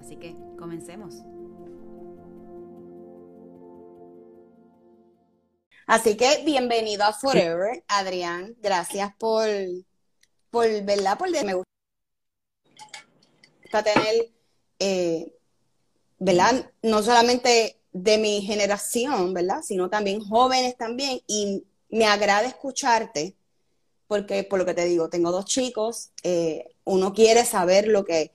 Así que comencemos. Así que bienvenido a Forever, Adrián. Gracias por, por ¿verdad? Por de, me gusta tener, eh, ¿verdad? No solamente de mi generación, ¿verdad? Sino también jóvenes también. Y me agrada escucharte, porque por lo que te digo, tengo dos chicos, eh, uno quiere saber lo que,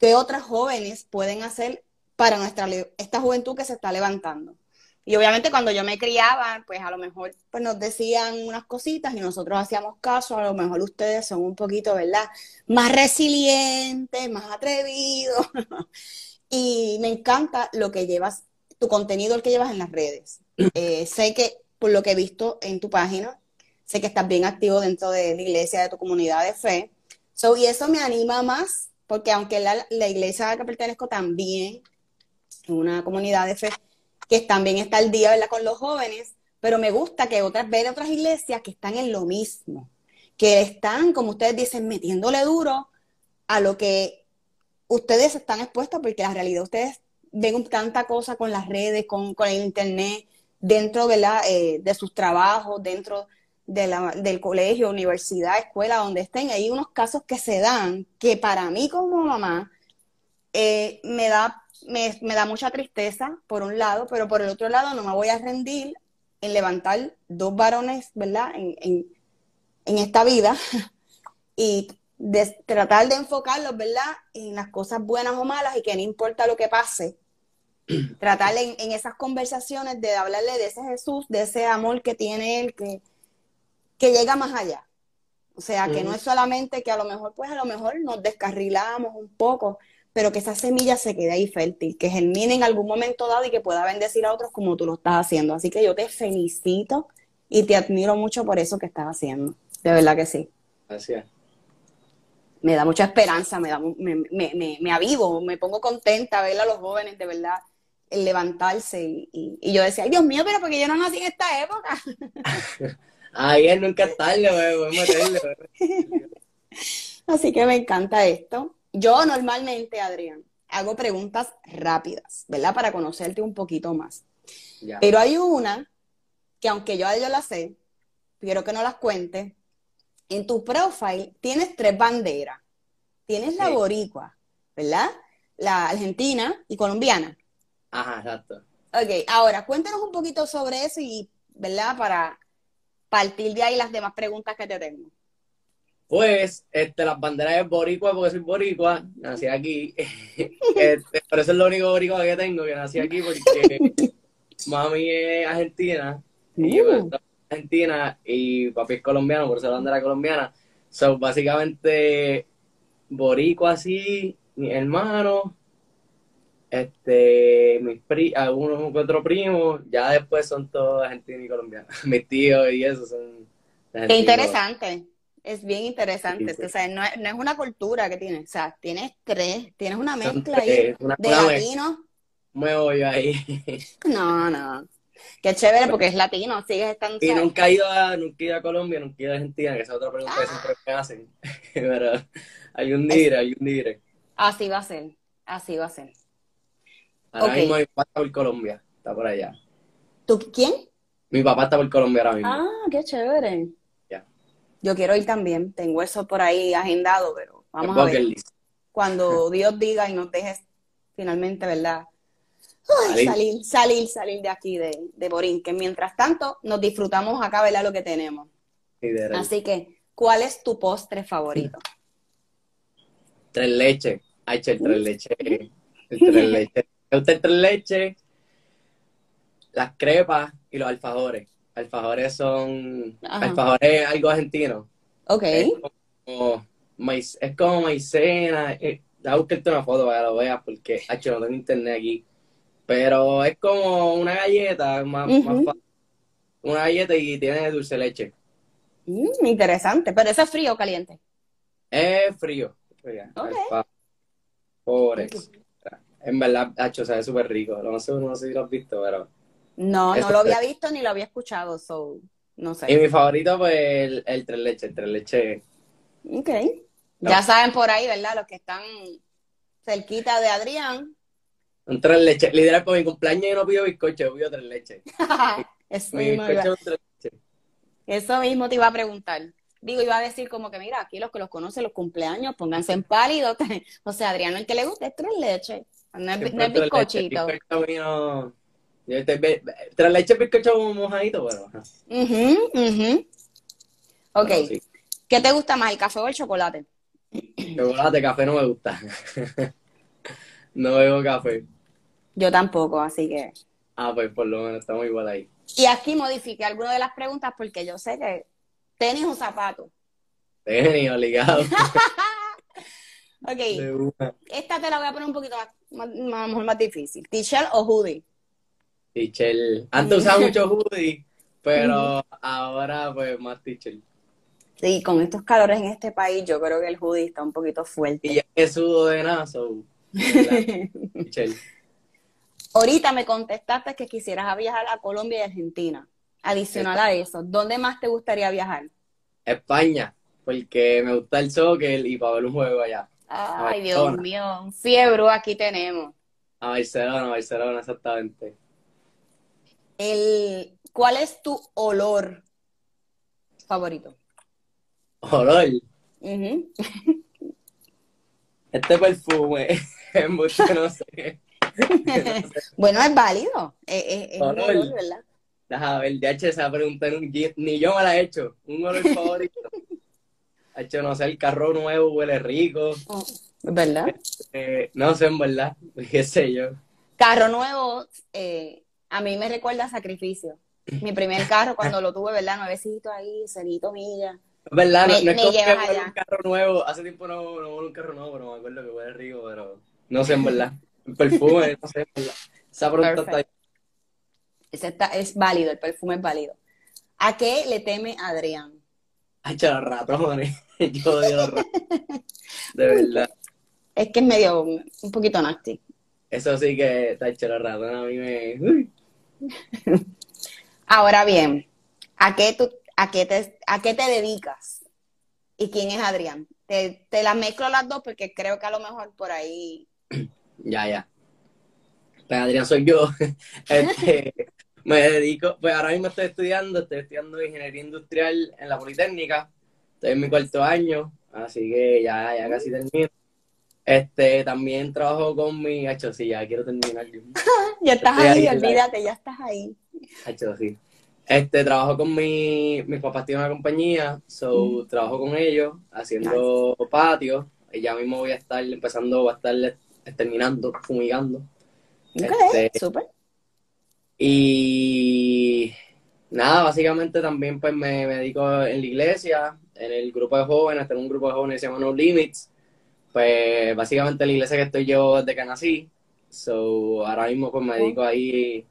que otras jóvenes pueden hacer para nuestra, esta juventud que se está levantando. Y obviamente cuando yo me criaba, pues a lo mejor pues nos decían unas cositas y nosotros hacíamos caso, a lo mejor ustedes son un poquito, ¿verdad? Más resilientes, más atrevidos. y me encanta lo que llevas, tu contenido, el que llevas en las redes. Eh, sé que, por lo que he visto en tu página, sé que estás bien activo dentro de la iglesia, de tu comunidad de fe. So, y eso me anima más, porque aunque la, la iglesia a la que pertenezco también es una comunidad de fe, que también está el día con los jóvenes, pero me gusta que otras, ver otras iglesias que están en lo mismo, que están, como ustedes dicen, metiéndole duro a lo que ustedes están expuestos, porque la realidad ustedes ven tanta cosa con las redes, con, el internet, dentro. Eh, de sus trabajos, dentro de la, del colegio, universidad, escuela, donde estén. Hay unos casos que se dan que para mí como mamá eh, me da me, da mucha tristeza, por un lado, pero por el otro lado no me voy a rendir en levantar dos varones, ¿verdad? En, esta vida y tratar de enfocarlos, ¿verdad? En las cosas buenas o malas y que no importa lo que pase. Tratar en, en esas conversaciones de hablarle de ese Jesús, de ese amor que tiene él, que, que llega más allá. O sea, que no es solamente que a lo mejor, pues a lo mejor nos descarrilamos un poco, pero que esa semilla se quede ahí fértil, que germine en algún momento dado y que pueda bendecir a otros como tú lo estás haciendo. Así que yo te felicito y te admiro mucho por eso que estás haciendo. De verdad que sí. Gracias. Me da mucha esperanza, me, da, me, me, me, avivo, me pongo contenta ver a los jóvenes de verdad el levantarse y, y, yo decía, Ay, Dios mío, pero porque yo no nací en esta época. Él nunca es tarde, Así que me encanta esto. Yo normalmente, Adrián, hago preguntas rápidas, ¿verdad? Para conocerte un poquito más. Pero hay una que aunque yo, yo la sé, quiero que no las cuente. En tu profile tienes tres banderas. Tienes la boricua, ¿verdad? La argentina y colombiana. Ajá, exacto. Ok, ahora cuéntanos un poquito sobre eso y, ¿verdad? Para partir de ahí las demás preguntas que te tengo. Pues, este, las banderas es boricua porque soy boricua, nací aquí. este, pero eso es lo único boricua que tengo, que nací aquí porque mami es argentina, y yo uh. argentina, y papi es colombiano, por eso la bandera colombiana. Son básicamente boricua así, mi hermano, este, mis pri algunos otros primos, ya después son todos argentinos y colombianos. mis tíos y eso son. Qué interesante. Es bien interesante. O sea, no es, no es, una cultura que tienes. O sea, tienes tres. Tienes una mezcla ahí de latino. Muevo yo ahí. No, no. Qué chévere porque es latino, sigues estando. Y nunca he ido a, nunca he ido a Colombia, nunca he ido a Argentina, que esa es otra pregunta que siempre me hacen. Pero hay un dire, hay un dire. Así va a ser, así va a ser. Ahora mismo mi papá está por Colombia, está por allá. ¿Tú quién? Mi papá está por Colombia ahora mismo. Ah, qué chévere. Yo quiero ir también, tengo eso por ahí agendado, pero vamos a ver. Cuando Dios diga y nos dejes finalmente, ¿verdad? salir, salir, salir de aquí, de, de Borín, que mientras tanto nos disfrutamos acá, ¿verdad? Lo que tenemos. Así que, ¿cuál es tu postre favorito? Tres leche. Ay, el tres leche. El tres leche. el tres leche, las crepas y los alfajores alfajores son. Alfajores algo argentino. Ok. Es como, es como maicena. Eh, a buscarte una foto para que lo veas, porque, hecho, no tengo internet aquí. Pero es como una galleta, más, fácil. Una galleta y tiene dulce leche. Mm, interesante. ¿Pero eso es frío o caliente? Es frío. Mira, Ok. En verdad, hacho, sabe súper rico. No sé, no sé si lo has visto, pero. No, no lo es- había visto ni lo había escuchado, so, no Y sé. mi favorito, pues, el, el tres leches. El tres leches. Ok. No. Ya saben por ahí, ¿verdad? Los que están cerquita de Adrián. Un tres leches. Literal, por mi cumpleaños yo no pido bizcocho, yo pido tres leches. Eso Mi mismo, bizcocho es un tres leches. eso mismo te iba a preguntar. Digo, iba a decir como que, mira, aquí los que los conocen, los cumpleaños, pónganse en pálido. O sea, Adrián, el que le gusta es tres leches. No es, no bizcochito. Bizcocho yo estoy Tres leches, bizcocho mojadito, pero. ajá. Ujú, ujú. Ok. Pero sí. ¿Qué te gusta más, el café o el chocolate? Chocolate, café no me gusta. no bebo café. Yo tampoco, así que. Ah, pues por lo menos estamos igual ahí. Y aquí modifiqué algunas de las preguntas porque yo sé que tenis o zapatos. Tenis, obligado. Ok, esta te la voy a poner un poquito más, más, más- mejor más difícil. ¿T-shirt o hoodie? Tichel. Antes usaba mucho hoodie, pero ahora pues más tichel. Sí, con estos calores en este país, yo creo que el hoodie está un poquito Y fuerte. ya que sudo de nada, so, tichel. Ahorita me contestaste que quisieras viajar a Colombia y Argentina. Adicional a eso, ¿dónde más te gustaría viajar? España, porque me gusta el soccer y para ver un juego allá. Ay, Dios mío, un fiebre aquí tenemos. A Barcelona, Barcelona, exactamente. El, ¿cuál es tu olor favorito? Olor, Ujú. este perfume, es mucho, no sé. Bueno, es válido. Es, es- es un Olor. olor, ¿verdad? Déjame ver, de hecho esa pregunta ni ni yo me la he hecho. Un olor favorito. Hecho, no sé, el carro nuevo huele rico. Oh, ¿Verdad? Eh, no sé, en verdad, qué sé yo. Carro nuevo, eh, a mí me recuerda a sacrificio. Mi primer carro, cuando lo tuve, ¿verdad? Nuevecito ahí, cenito milla. Es verdad, no, Me- no es como que allá. un carro nuevo. Hace tiempo no, no un carro nuevo, pero me acuerdo que huele rico, pero no sé, en verdad. El perfume, no sé, en verdad. Esa pregunta está. Ese está, es válido, el perfume es válido. ¿A qué le teme Adrián? Ay, ratones. Yo odio los. De verdad. Es que es medio, un poquito nasty. Eso sí que está hecho los ratones. A mí me. Uy. Ahora bien, ¿a qué, tú, a qué, te, a qué te dedicas? ¿Y quién es Adrián? Te, te las mezclo las dos porque creo que a lo mejor por ahí... Ya, ya. Pues Adrián soy yo. Este, me dedico, pues ahora mismo estoy estudiando, estoy estudiando ingeniería industrial en la Politécnica. Estoy en mi cuarto año, así que ya, ya casi termino. Este, también trabajo con mi, hecho, sí, ya quiero terminar. Ya estás ahí, ahí, olvídate, ya estás ahí. Hecho, sí. Este, trabajo con mi, mis papás tienen una compañía, so, trabajo con ellos haciendo patios. Y ya mismo voy a estar empezando, voy a estar terminando, fumigando. Ok, Este- súper. Y nada, básicamente también pues me, me dedico en la iglesia, en el grupo de jóvenes, tengo un grupo de jóvenes que se llama No Limits. Pues básicamente la iglesia que estoy yo desde que nací. So, ahora mismo pues me dedico ahí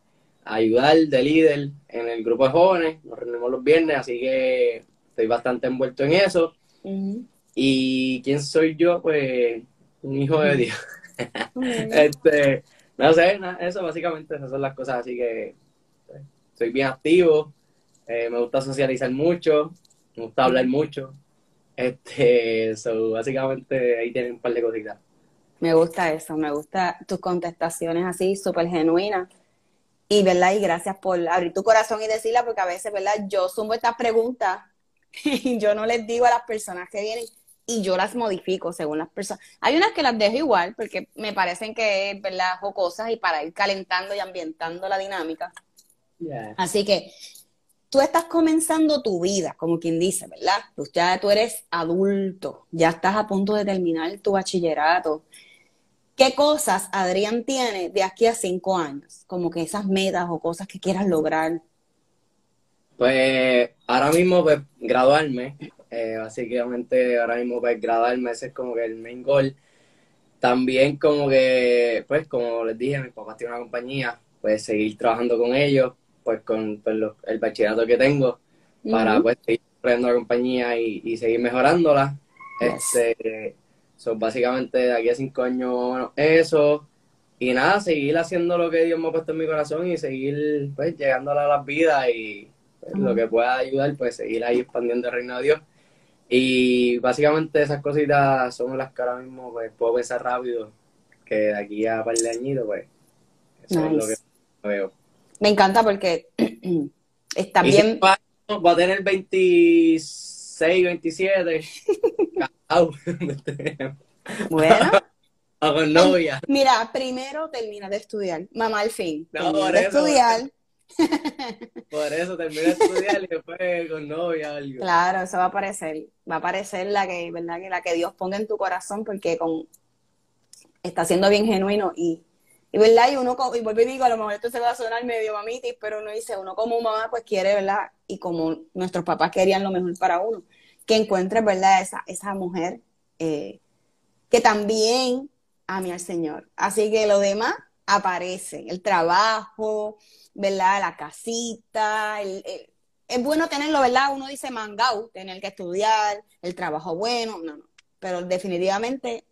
a ayudar de líder en el grupo de jóvenes. Nos reunimos los viernes, así que estoy bastante envuelto en eso. ¿Y quién soy yo? Pues un hijo de Dios. Este, no sé, eso básicamente, esas son las cosas, así que soy bien activo, eh, me gusta socializar mucho, me gusta hablar mucho, este, so, básicamente ahí tienen un par de cositas. Me gusta eso, me gusta tus contestaciones así, súper genuinas. Y, ¿verdad? Y gracias por abrir tu corazón y decirla, porque a veces, ¿verdad? Yo sumo estas preguntas y yo no les digo a las personas que vienen y yo las modifico según las personas. Hay unas que las dejo igual porque me parecen que es, ¿verdad? Jocosas y para ir calentando y ambientando la dinámica. Así que tú estás comenzando tu vida, como quien dice, ¿verdad? Tú ya tú eres adulto, ya estás a punto de terminar tu bachillerato. ¿Qué cosas Adrián tiene de aquí a cinco años? Como que esas metas o cosas que quieras lograr. Pues ahora mismo, pues graduarme, eh, básicamente ahora mismo, pues graduarme, ese es como que el main goal. también como que, pues como les dije, mis papás tienen una compañía, pues seguir trabajando con ellos, pues con pues, el bachillerato que tengo, para pues seguir aprendiendo la compañía y, seguir mejorándola. Este, son básicamente de aquí a cinco años bueno, eso. Y nada, seguir haciendo lo que Dios me ha puesto en mi corazón y seguir pues llegando a las vidas y pues, lo que pueda ayudar, pues seguir ahí expandiendo el reino de Dios. Y básicamente esas cositas son las que ahora mismo pues, puedo pensar rápido, que de aquí a un par de añitos, pues, eso es lo que veo. Me encanta porque está bien. va, a tener 26, 27. bueno. O con novia. Mira, primero termina de estudiar. Mamá, al fin. No, de estudiar. Por eso termina de estudiar y después con novia algo. Claro, eso va a aparecer. Va a aparecer la que, ¿verdad? Que la que Dios ponga en tu corazón porque con está siendo bien genuino y, y verdad, y uno y vuelvo y digo, a lo mejor esto se va a sonar medio mamitis, pero uno dice, uno como mamá pues quiere, ¿verdad? Y como nuestros papás querían lo mejor para uno, que encuentres, ¿verdad? Esa, esa mujer eh, que también ame al Señor. Así que lo demás aparece, el trabajo, ¿verdad? La casita, es bueno tenerlo, ¿verdad? Uno dice mangau, tener que estudiar, el trabajo bueno, no, no. Pero definitivamente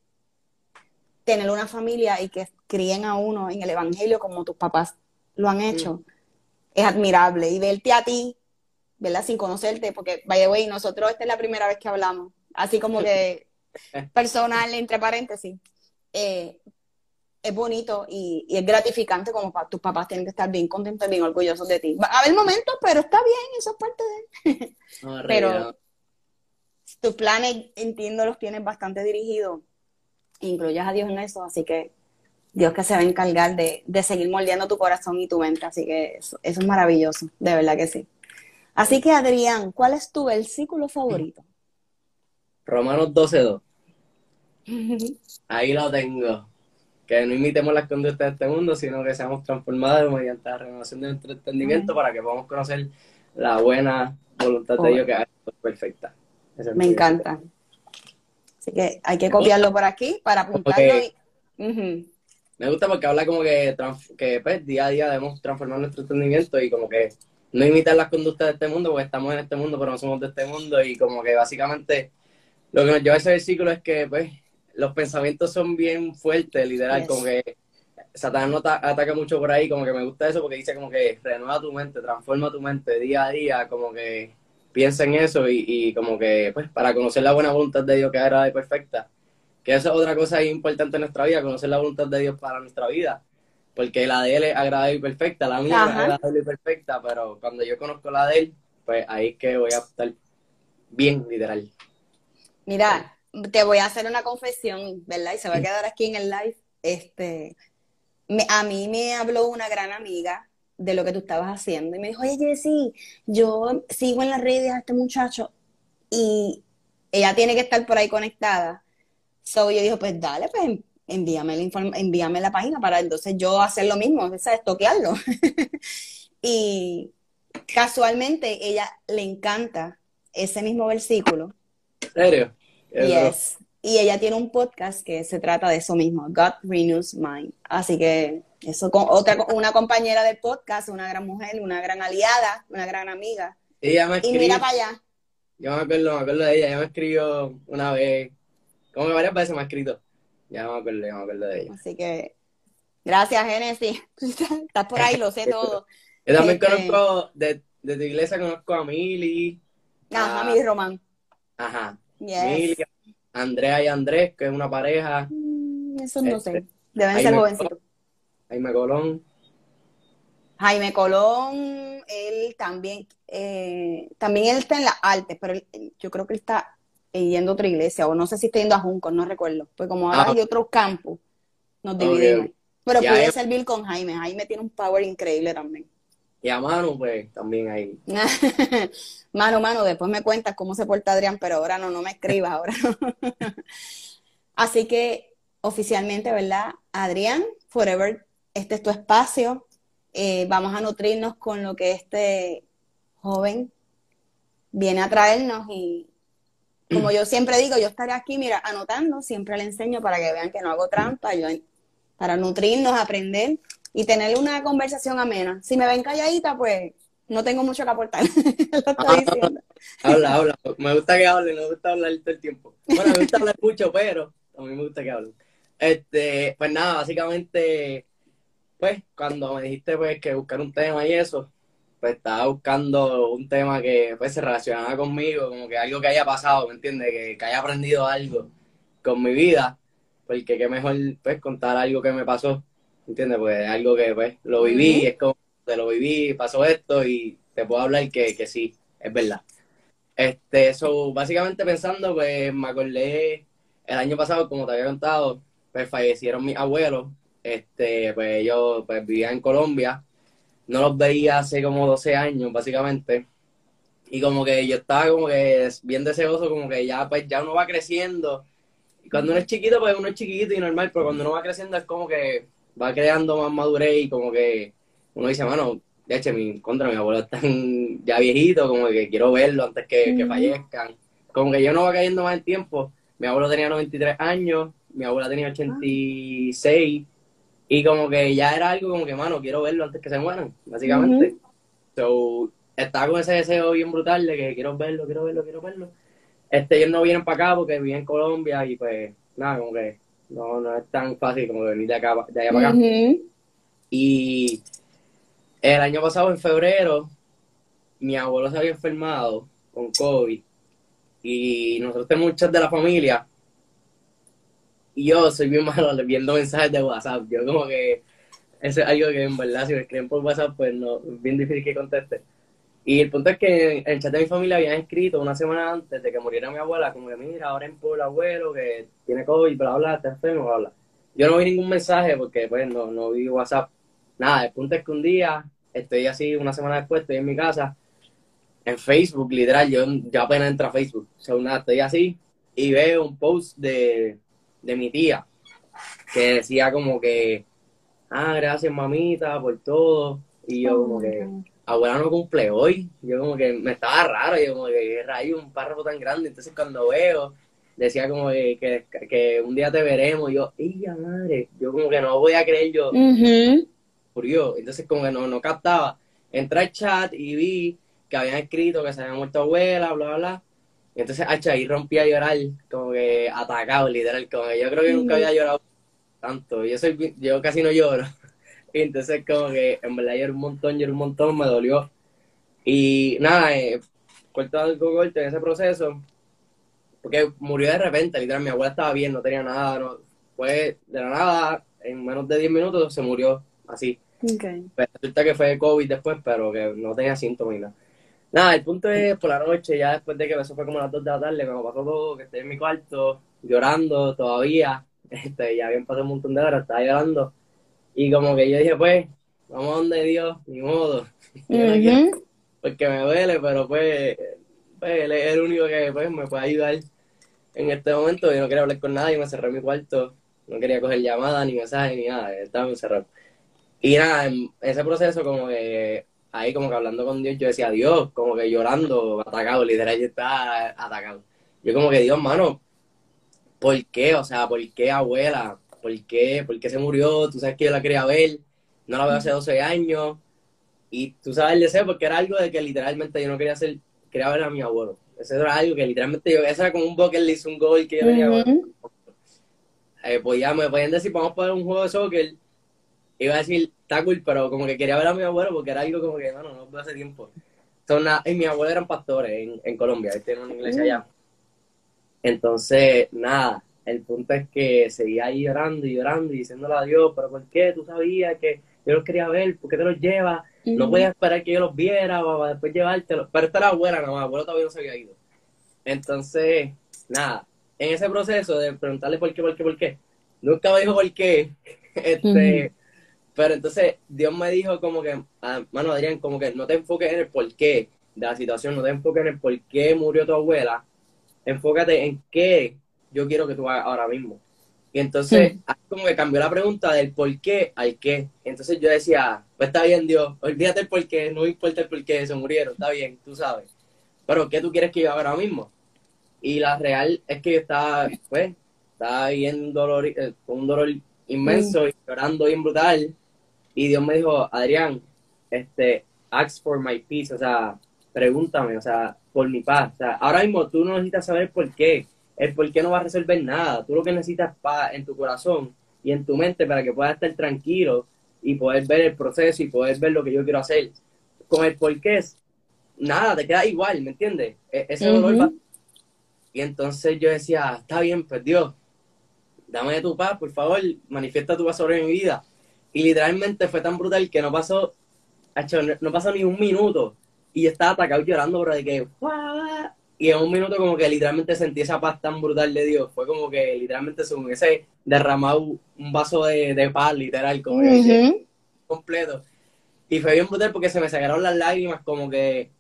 tener una familia y que críen a uno en el Evangelio como tus papás lo han hecho, es admirable. Y verte a ti, ¿verdad? Sin conocerte, porque, by the way, nosotros esta es la primera vez que hablamos, así como que personal, entre paréntesis. Eh, es bonito y, es gratificante como tus papás tienen que estar bien contentos y bien orgullosos de ti. Va a haber momentos, pero está bien, eso es parte de... pero tus planes, entiendo, los tienes bastante dirigidos. Incluyas a Dios en eso, así que Dios que se va a encargar de, seguir moldeando tu corazón y tu mente. Así que eso, eso, es maravilloso, de verdad que sí. Así que Adrián, ¿cuál es tu versículo favorito? Romanos 12.2. Ahí lo tengo que no imitemos las conductas de este mundo, sino que seamos transformados mediante la renovación de nuestro entendimiento para que podamos conocer la buena voluntad de Dios que es perfecta. Me encanta. Así que hay que copiarlo por aquí para apuntarlo. Me gusta porque habla como que, que pues, día a día debemos transformar nuestro entendimiento y como que no imitar las conductas de este mundo, porque estamos en este mundo, pero no somos de este mundo y como que básicamente lo que nos lleva a ese versículo es que pues los pensamientos son bien fuertes, literal, como que Satanás no ataca mucho por ahí, como que me gusta eso porque dice como que renueva tu mente, transforma tu mente día a día, como que piensa en eso y, como que, pues, para conocer la buena voluntad de Dios que era y perfecta. Que eso es otra cosa importante en nuestra vida, conocer la voluntad de Dios para nuestra vida. Porque la de Él es agradable y perfecta, la mía es agradable y perfecta, pero cuando yo conozco la de Él, pues ahí es que voy a estar bien, literal. Mira, te voy a hacer una confesión, ¿verdad? Y se va a quedar aquí en el live. Este, a mí me habló una gran amiga de lo que tú estabas haciendo y me dijo, oye Jessy, yo sigo en las redes a este muchacho y ella tiene que estar por ahí conectada. So yo dijo, pues dale, pues envíame la, envíame la página para entonces yo hacer lo mismo, ¿sabes? Toquearlo. y casualmente ella le encanta ese mismo versículo. ¿En serio? Yes. Y ella tiene un podcast que se trata de eso mismo, God Renews Mind. Así que eso con otra una compañera del podcast, una gran mujer, una gran aliada, una gran amiga. Ella me escribió, y mira para allá. Yo me acuerdo, me acuerdo de ella, ella me escribió una vez, como que varias veces me ha escrito. Ya me acuerdo, ya me acuerdo de ella. Así que gracias, Genesis. Estás por ahí, lo sé todo. Yo también este conozco, de, de tu iglesia conozco a Mili. Ajá, a Mili Román. Ajá. Andrea y Andrés, que es una pareja. Mm, eso no sé. Este, Deben ser jovencitos. Jaime Colón. Jaime Colón, él también, eh, también él está en la arte, pero yo creo que él está yendo a otra iglesia, o no sé si está yendo a Junco, no recuerdo. Pues como ahora ah. hay otro campo, nos dividimos. Pero puede servir con Jaime. Jaime tiene un power increíble también. Y a Manu, pues, también ahí. mano, mano, después me cuentas cómo se porta Adrián, pero ahora no, no me escribas, ahora Así que, oficialmente, ¿verdad? Adrián, Forever, este es tu espacio. Eh, vamos a nutrirnos con lo que este joven viene a traernos y como yo siempre digo, yo estaré aquí, mira, anotando, siempre le enseño para que vean que no hago trampa, yo, para nutrirnos, aprender y tener una conversación amena. Si me ven calladita, pues no tengo mucho que aportar. Lo estoy diciendo. habla, habla. Me gusta que hable, no me gusta hablar todo el tiempo. Bueno, me gusta hablar mucho, pero a mí me gusta que hable. Este, pues nada, básicamente, pues cuando me dijiste pues que buscar un tema y eso, pues estaba buscando un tema que pues se relacionaba conmigo, como que algo que haya pasado, ¿me entiendes? Que, que haya aprendido algo con mi vida, porque qué mejor pues contar algo que me pasó, ¿me entiendes? Pues algo que pues lo viví, es como te lo viví, pasó esto y te puedo hablar que, que sí, es verdad. Este, eso, básicamente pensando, pues me acordé el año pasado, como te había contado, pues fallecieron mis abuelos, este, pues yo pues vivía en Colombia no los veía hace como 12 años, básicamente. Y como que yo estaba como que bien deseoso, como que ya, pues ya uno va creciendo. Y cuando uno es chiquito, pues uno es chiquito y normal, pero cuando uno va creciendo es como que va creando más madurez y como que uno dice, mano, de hecho, mi, contra mi abuelo están ya viejitos, como que quiero verlo antes que, que fallezcan. Como que yo no va cayendo más en tiempo. Mi abuelo tenía 93 años, mi abuela tenía 86. Y como que ya era algo como que, mano, quiero verlo antes que se mueran, básicamente. So, estaba con ese deseo bien brutal de que quiero verlo, quiero verlo, quiero verlo. Este, ellos no vienen para acá porque viven en Colombia y pues, nada, como que no, no es tan fácil como venir de, acá, de allá para acá. Y el año pasado, en febrero, mi abuelo se había enfermado con COVID y nosotros tenemos muchas de la familia y yo soy bien malo viendo mensajes de WhatsApp. Yo como que eso es algo que en verdad si me escriben por WhatsApp pues no, es bien difícil que conteste. Y el punto es que en el chat de mi familia habían escrito una semana antes de que muriera mi abuela, como que mira, ahora en por el abuelo que tiene COVID, bla, bla, está enfermo, bla, bla. Yo no vi ningún mensaje porque pues no, no vi WhatsApp. Nada, el punto es que un día estoy así, una semana después, estoy en mi casa, en Facebook, literal, yo ya apenas entro a Facebook. O sea, nada, estoy así y veo un post de de mi tía, que decía como que, ah, gracias mamita por todo. Y yo como que, abuela no cumple hoy. Yo como que me estaba raro, yo como que rayo un párrafo tan grande. Entonces cuando veo, decía como que, que, un día te veremos. yo, ¡ella madre! Yo como que no voy a creer yo. Murió. Entonces como que no, no captaba. Entré al chat y vi que habían escrito que se había muerto abuela, bla, bla, bla. Y entonces, hacha, ahí rompí a llorar, como que atacado, literal, como que yo creo que nunca había llorado tanto. Yo soy, yo casi no lloro. Y entonces como que en verdad lloré un montón, lloré un montón, me dolió. Y nada, eh, corto algo corto en ese proceso, porque murió de repente, literal, mi abuela estaba bien, no tenía nada, no, fue de la nada, en menos de 10 minutos se murió así. Okay. Pero resulta que fue COVID después, pero que no tenía síntomas ni nada. Nada, el punto es por la noche, ya después de que eso fue como a las 2 de la tarde, cuando pasó todo, que estoy en mi cuarto, llorando todavía, este, ya habían pasado un montón de horas, estaba llorando. Y como que yo dije, pues, vamos a donde Dios, ni modo. porque me duele, pero pues, pues, él es el único que pues, me puede ayudar en este momento. Yo no quería hablar con nadie, me cerré en mi cuarto, no quería coger llamadas, ni mensajes, ni nada, estaba encerrado. Y nada, en ese proceso como que ahí como que hablando con Dios, yo decía, Dios, como que llorando, atacado, literal, yo estaba atacado. Yo como que, Dios, mano, ¿por qué? O sea, ¿por qué abuela? ¿Por qué? ¿Por qué se murió? Tú sabes que yo la quería ver, no la veo hace 12 años. Y tú sabes el deseo, porque era algo de que literalmente yo no quería hacer, quería ver a mi abuelo. Eso era algo que literalmente yo, eso era como un bucket list, un gol que yo venía eh, pues ya me podían decir, vamos a poner un juego de soccer. Iba a decir, está cool, pero como que quería ver a mi abuelo porque era algo como que, bueno, no veo hace tiempo. Son y mi abuelo eran pastores en, en Colombia, él tiene una iglesia allá. Entonces, nada, el punto es que seguía ahí llorando y llorando y diciéndole a Dios, pero ¿por qué? Tú sabías que yo los quería ver, ¿por qué te los llevas? No podías esperar que yo los viera o después llevártelos. Pero esta era abuela, no, mi abuelo todavía no se había ido. Entonces, nada, en ese proceso de preguntarle por qué, por qué, por qué, nunca me dijo por qué, este, pero entonces Dios me dijo como que, ah, mano Adrián, como que no te enfoques en el porqué de la situación, no te enfoques en el por qué murió tu abuela, enfócate en qué yo quiero que tú hagas ahora mismo. Y entonces, como que cambió la pregunta del por qué al qué. Entonces yo decía, pues está bien, Dios, olvídate el por qué, no importa el por qué se murieron, está bien, tú sabes. Pero ¿qué tú quieres que yo haga ahora mismo? Y la real es que yo estaba, pues, estaba ahí en dolor, eh, con un dolor inmenso y llorando bien brutal. Y Dios me dijo, Adrián, este, ask for my peace, o sea, pregúntame, o sea, por mi paz. O sea, ahora mismo tú no necesitas saber por qué. El por qué no va a resolver nada. Tú lo que necesitas es paz en tu corazón y en tu mente para que puedas estar tranquilo y poder ver el proceso y poder ver lo que yo quiero hacer. Con el por qué, nada, te queda igual, ¿me entiendes? E-, ese dolor va... Y entonces yo decía, está bien, pues Dios, dame tu paz, por favor, manifiesta tu paz sobre mi vida. Y literalmente fue tan brutal que no pasó, no pasó ni un minuto. Y yo estaba atacado llorando, bro, de que, y en un minuto como que literalmente sentí esa paz tan brutal de Dios. Fue como que literalmente se hubiese derramado un vaso de, de paz, literal, como completo. Y fue bien brutal porque se me sacaron las lágrimas, como que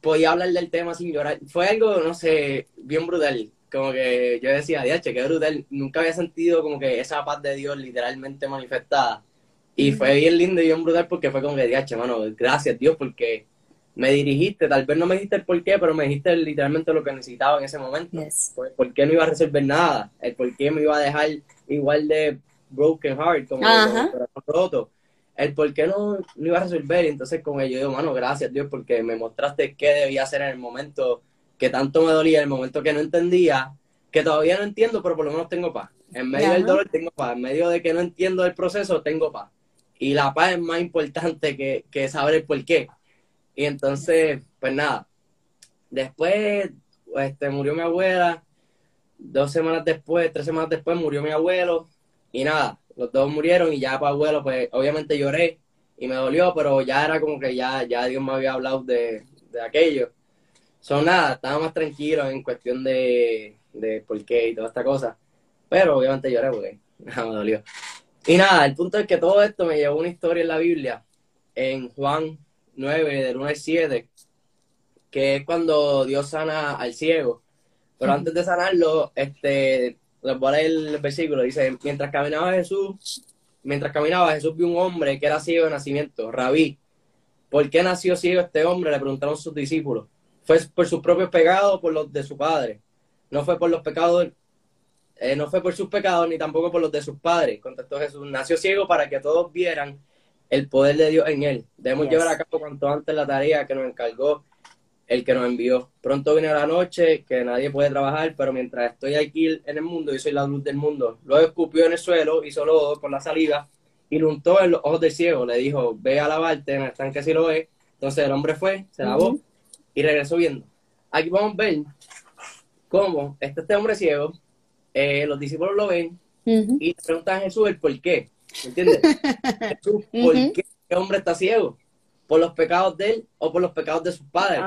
podía hablar del tema sin llorar. Fue algo, no sé, bien brutal. Como que yo decía, diache, qué brutal. Nunca había sentido como que esa paz de Dios literalmente manifestada. Y fue bien lindo y bien brutal porque fue como que, diache, mano, gracias Dios porque me dirigiste, tal vez no me dijiste el por qué, pero me dijiste literalmente lo que necesitaba en ese momento. Por, por, qué no iba a resolver nada, el por qué me iba a dejar igual de broken heart, como roto, el por qué no, no iba a resolver. Y entonces con ello digo, mano, gracias Dios, porque me mostraste qué debía hacer en el momento que tanto me dolía, el momento que no entendía, que todavía no entiendo, pero por lo menos tengo paz. En medio del dolor tengo paz, en medio de que no entiendo el proceso tengo paz. Y la paz es más importante que, que saber el por qué. Y entonces, pues nada, después este, murió mi abuela, dos semanas después, tres semanas después murió mi abuelo, y nada, los dos murieron y ya para abuelo, pues obviamente lloré y me dolió, pero ya era como que ya, ya Dios me había hablado de, de aquello. Son nada, estaba más tranquilo en cuestión de, de por qué y toda esta cosa. Pero obviamente lloré porque nada me dolió. Y nada, el punto es que todo esto me llevó una historia en la Biblia, en Juan 9, del 1 al 7, que es cuando Dios sana al ciego. Pero antes de sanarlo, este, les voy a leer el versículo, dice, mientras caminaba Jesús, mientras caminaba Jesús vio un hombre que era ciego de nacimiento, Rabí. ¿Por qué nació ciego este hombre? Le preguntaron sus discípulos. ¿Fue por sus propios pecados por los de su padre? No fue por los pecados, eh, no fue por sus pecados ni tampoco por los de sus padres, contestó Jesús. Nació ciego para que todos vieran el poder de Dios en él. Debemos llevar a cabo cuanto antes la tarea que nos encargó el que nos envió. Pronto viene la noche, que nadie puede trabajar, pero mientras estoy aquí en el mundo, y soy la luz del mundo. Luego escupió en el suelo, hizo lodo con la saliva y lo untó en los ojos del ciego. Le dijo, ve a lavarte en el estanque si lo ve. Entonces el hombre fue, se lavó y regresó viendo. Aquí vamos a ver cómo este, este hombre ciego, eh, los discípulos lo ven y preguntan a Jesús el por qué. ¿Me entiendes? Jesús, ¿por qué este hombre está ciego? ¿Por los pecados de él o por los pecados de sus padres?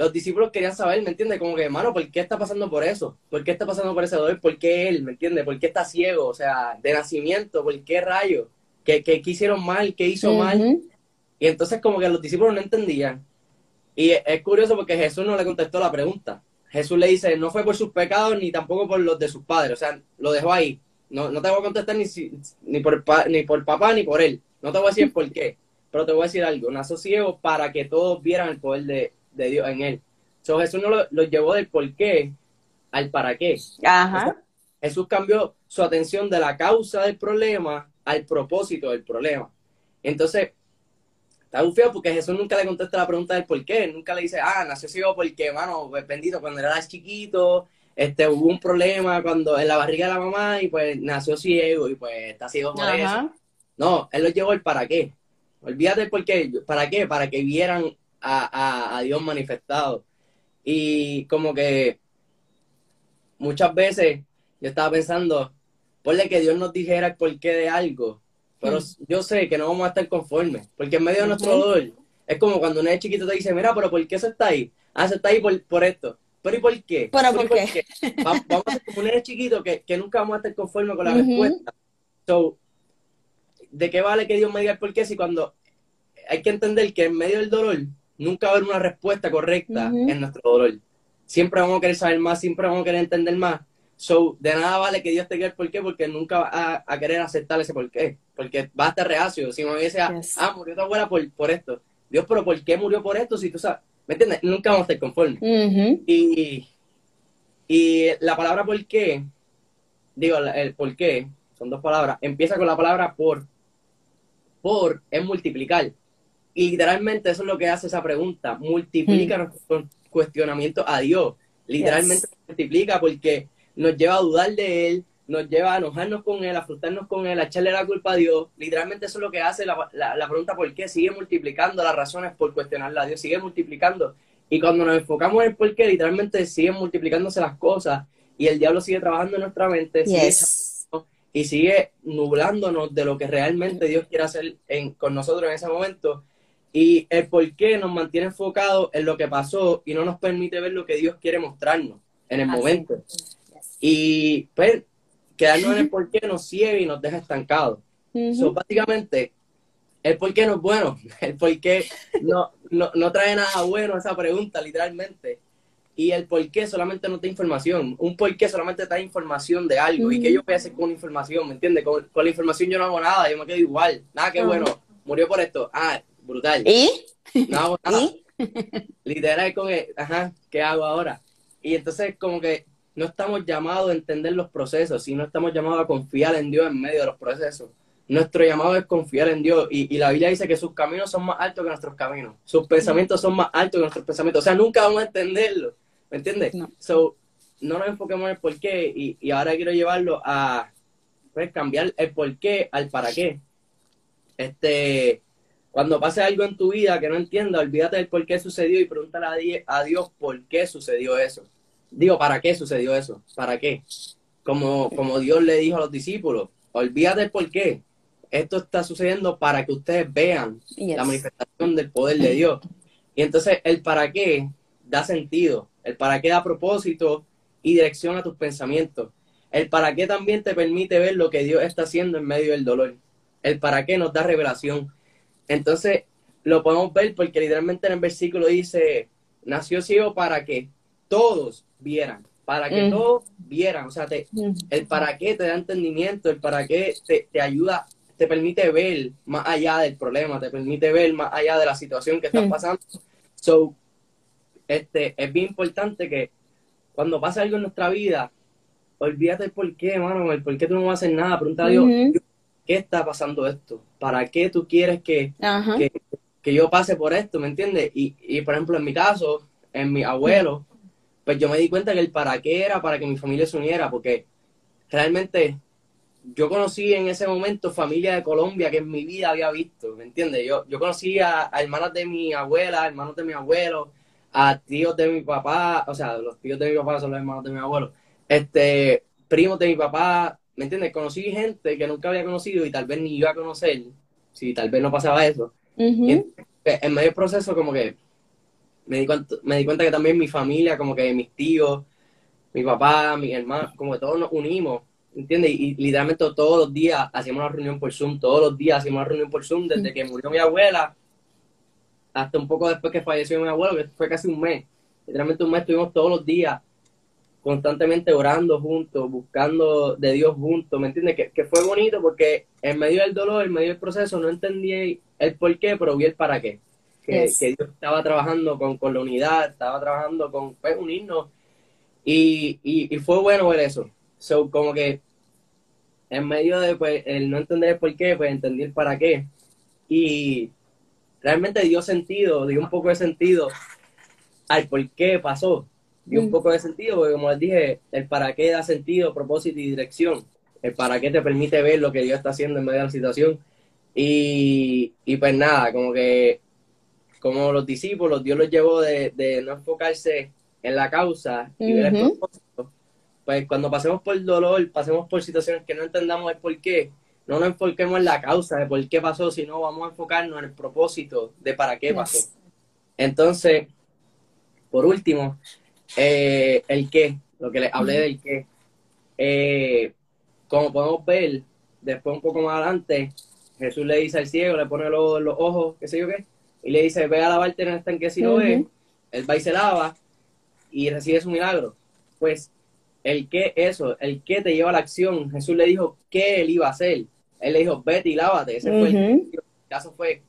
los discípulos querían saber, ¿me entiendes? Como que, hermano, ¿por qué está pasando por eso? ¿Por qué está pasando por ese dolor? ¿Por qué él? ¿Me entiendes? ¿Por qué está ciego? O sea, de nacimiento, ¿por qué rayo? ¿Qué, qué, hicieron mal? ¿Qué hizo mal? Y entonces como que los discípulos no entendían. Y es curioso porque Jesús no le contestó la pregunta. Jesús le dice, no fue por sus pecados ni tampoco por los de sus padres. O sea, lo dejó ahí. No, no te voy a contestar ni, ni, por, ni por papá ni por él. No te voy a decir por qué. Pero te voy a decir algo. Nació ciego para que todos vieran el poder de, Dios en él. So, Jesús no lo, llevó del por qué al para qué. Jesús cambió su atención de la causa del problema al propósito del problema. Entonces, está un feo porque Jesús nunca le contesta la pregunta del por qué. Nunca le dice, ah, nació ciego porque, mano, pues, bendito, cuando era chiquito, este, hubo un problema cuando en la barriga de la mamá y pues nació ciego y pues está ciego por eso. No, él lo llevó el para qué. Olvídate el por qué. ¿Para qué? Para que vieran a, a, Dios manifestado. Y como que muchas veces yo estaba pensando, ponle que Dios nos dijera el porqué de algo, pero mm. yo sé que no vamos a estar conformes, porque en medio de nuestro dolor, es como cuando un es chiquito te dice, mira, pero ¿por qué eso está ahí? Ah, eso está ahí por, por esto. ¿Pero y por qué? ¿Pero, por, qué? Vamos, a ser como un nene chiquito que, que, nunca vamos a estar conformes con la respuesta. So, ¿de qué vale que Dios me diga el por qué si cuando hay que entender que en medio del dolor nunca va a haber una respuesta correcta en nuestro dolor? Siempre vamos a querer saber más, siempre vamos a querer entender más. So, de nada vale que Dios te diga el por qué porque nunca va a, querer aceptar ese por qué. Porque va a estar reacio. Si me dice, ah, murió tu abuela por, por esto. Dios, pero ¿por qué murió por esto? Si tú sabes, ¿Me entiendes? Nunca vamos a estar conformes. y, y la palabra por qué, digo, el por qué, son dos palabras, empieza con la palabra por. Por es multiplicar. Y literalmente eso es lo que hace esa pregunta. Multiplica mm. nuestro cuestionamiento a Dios. Literalmente multiplica porque nos lleva a dudar de Él, nos lleva a enojarnos con Él, a frustrarnos con Él, a echarle la culpa a Dios. Literalmente eso es lo que hace la, la, pregunta por qué. Sigue multiplicando las razones por cuestionarla a Dios, sigue multiplicando. Y cuando nos enfocamos en el por qué, literalmente siguen multiplicándose las cosas y el diablo sigue trabajando en nuestra mente y sigue nublándonos de lo que realmente Dios quiere hacer en, con nosotros en ese momento. Y el por qué nos mantiene enfocados en lo que pasó y no nos permite ver lo que Dios quiere mostrarnos en el momento. Y pues quedarnos en el por qué nos ciega y nos deja estancados. básicamente, el por qué no es bueno, el por qué no, no, trae nada bueno esa pregunta, literalmente. Y el por qué solamente no da información. Un por qué solamente da información de algo. ¿Y qué yo voy a hacer con información? ¿Me entiendes? Con, la información yo no hago nada, yo me quedo igual. Nada, qué bueno. Murió por esto. Ah, brutal. ¿Y? No hago nada. Literal, con el, ajá, ¿qué hago ahora? Y entonces, como que no estamos llamados a entender los procesos, sino estamos llamados a confiar en Dios en medio de los procesos. Nuestro llamado es confiar en Dios. Y, la Biblia dice que sus caminos son más altos que nuestros caminos. Sus pensamientos son más altos que nuestros pensamientos. O sea, nunca vamos a entenderlo. ¿Me entiendes? No. So, no nos enfoquemos en el por qué. Y, ahora quiero llevarlo a pues, cambiar el por qué al para qué. Este, cuando pase algo en tu vida que no entiendas, olvídate del por qué sucedió y pregúntale a Dios por qué sucedió eso digo, ¿para qué sucedió eso? ¿Para qué? Como, como Dios le dijo a los discípulos, olvídate el por qué. Esto está sucediendo para que ustedes vean la manifestación del poder de Dios. Y entonces el para qué da sentido, el para qué da propósito y dirección a tus pensamientos. El para qué también te permite ver lo que Dios está haciendo en medio del dolor. El para qué nos da revelación. Entonces lo podemos ver porque literalmente en el versículo dice, nació ciego para que todos vieran, para que todos vieran, o sea, el para qué te da entendimiento, el para qué te, ayuda, te permite ver más allá del problema, te permite ver más allá de la situación que estás pasando. So, este, es bien importante que cuando pasa algo en nuestra vida, olvídate el por qué, hermano, el por qué tú no vas a hacer nada, pregunta a Dios, ¿qué está pasando esto? ¿Para qué tú quieres que, que, yo pase por esto? ¿Me entiendes? Y, y, por ejemplo, en mi caso, en mi abuelo, pues yo me di cuenta que el para qué era para que mi familia se uniera, porque realmente yo conocí en ese momento familia de Colombia que en mi vida había visto, ¿me entiendes? Yo, yo conocí a, hermanas de mi abuela, hermanos de mi abuelo, a tíos de mi papá, o sea, los tíos de mi papá son los hermanos de mi abuelo, este, primos de mi papá, ¿me entiendes? Conocí gente que nunca había conocido y tal vez ni iba a conocer, si tal vez no pasaba eso. en medio del proceso como que me di, cuenta, me di cuenta que también mi familia, como que mis tíos, mi papá, mi hermano, como que todos nos unimos, ¿entiendes? Y, literalmente todos los días hacíamos una reunión por Zoom, todos los días hacíamos una reunión por Zoom, desde que murió mi abuela hasta un poco después que falleció mi abuelo, que fue casi un mes. Literalmente un mes estuvimos todos los días constantemente orando juntos, buscando de Dios juntos, ¿me entiendes? Que, que, fue bonito porque en medio del dolor, en medio del proceso, no entendí el por qué, pero vi el para qué que, Dios estaba trabajando con, con, la unidad, estaba trabajando con pues, unirnos y, y, fue bueno ver eso. So, como que en medio de pues, el no entender por qué, pues entendí el para qué. Y realmente dio sentido, dio un poco de sentido al por qué pasó. Dio un mm. poco de sentido, porque como les dije, el para qué da sentido, propósito y dirección. El para qué te permite ver lo que Dios está haciendo en medio de la situación. Y, y pues nada, como que como los discípulos, Dios los llevó de, no enfocarse en la causa y ver el propósito. Pues cuando pasemos por dolor, pasemos por situaciones que no entendamos el por qué, no nos enfoquemos en la causa de por qué pasó, sino vamos a enfocarnos en el propósito de para qué pasó. Entonces, por último, eh, el qué, lo que les hablé del qué. Eh, como podemos ver, después un poco más adelante, Jesús le dice al ciego, le pone los, los ojos, qué sé yo qué, y le dice, ve a lavarte en el estanque si no ve, él va y se lava y recibe su milagro. Pues el que eso, el que te lleva a la acción, Jesús le dijo qué él iba a hacer. Él le dijo, vete y lávate. Ese fue el, caso fue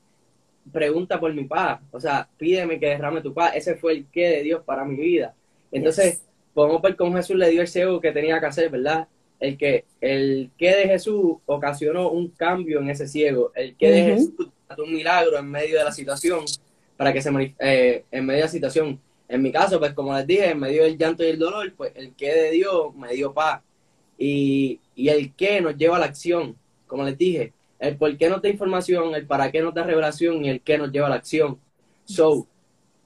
pregunta por mi paz, o sea, pídeme que derrame tu paz, ese fue el qué de Dios para mi vida. Entonces, podemos ver cómo Jesús le dio el ciego que tenía que hacer, ¿verdad? El que el qué de Jesús ocasionó un cambio en ese ciego, el qué de Jesús un milagro en medio de la situación para que se eh, en medio de la situación. En mi caso, pues como les dije, en medio del llanto y el dolor, pues el qué de Dios me dio paz. Y, y el qué nos lleva a la acción, como les dije, el por qué nos da información, el para qué nos da revelación y el qué nos lleva a la acción. So,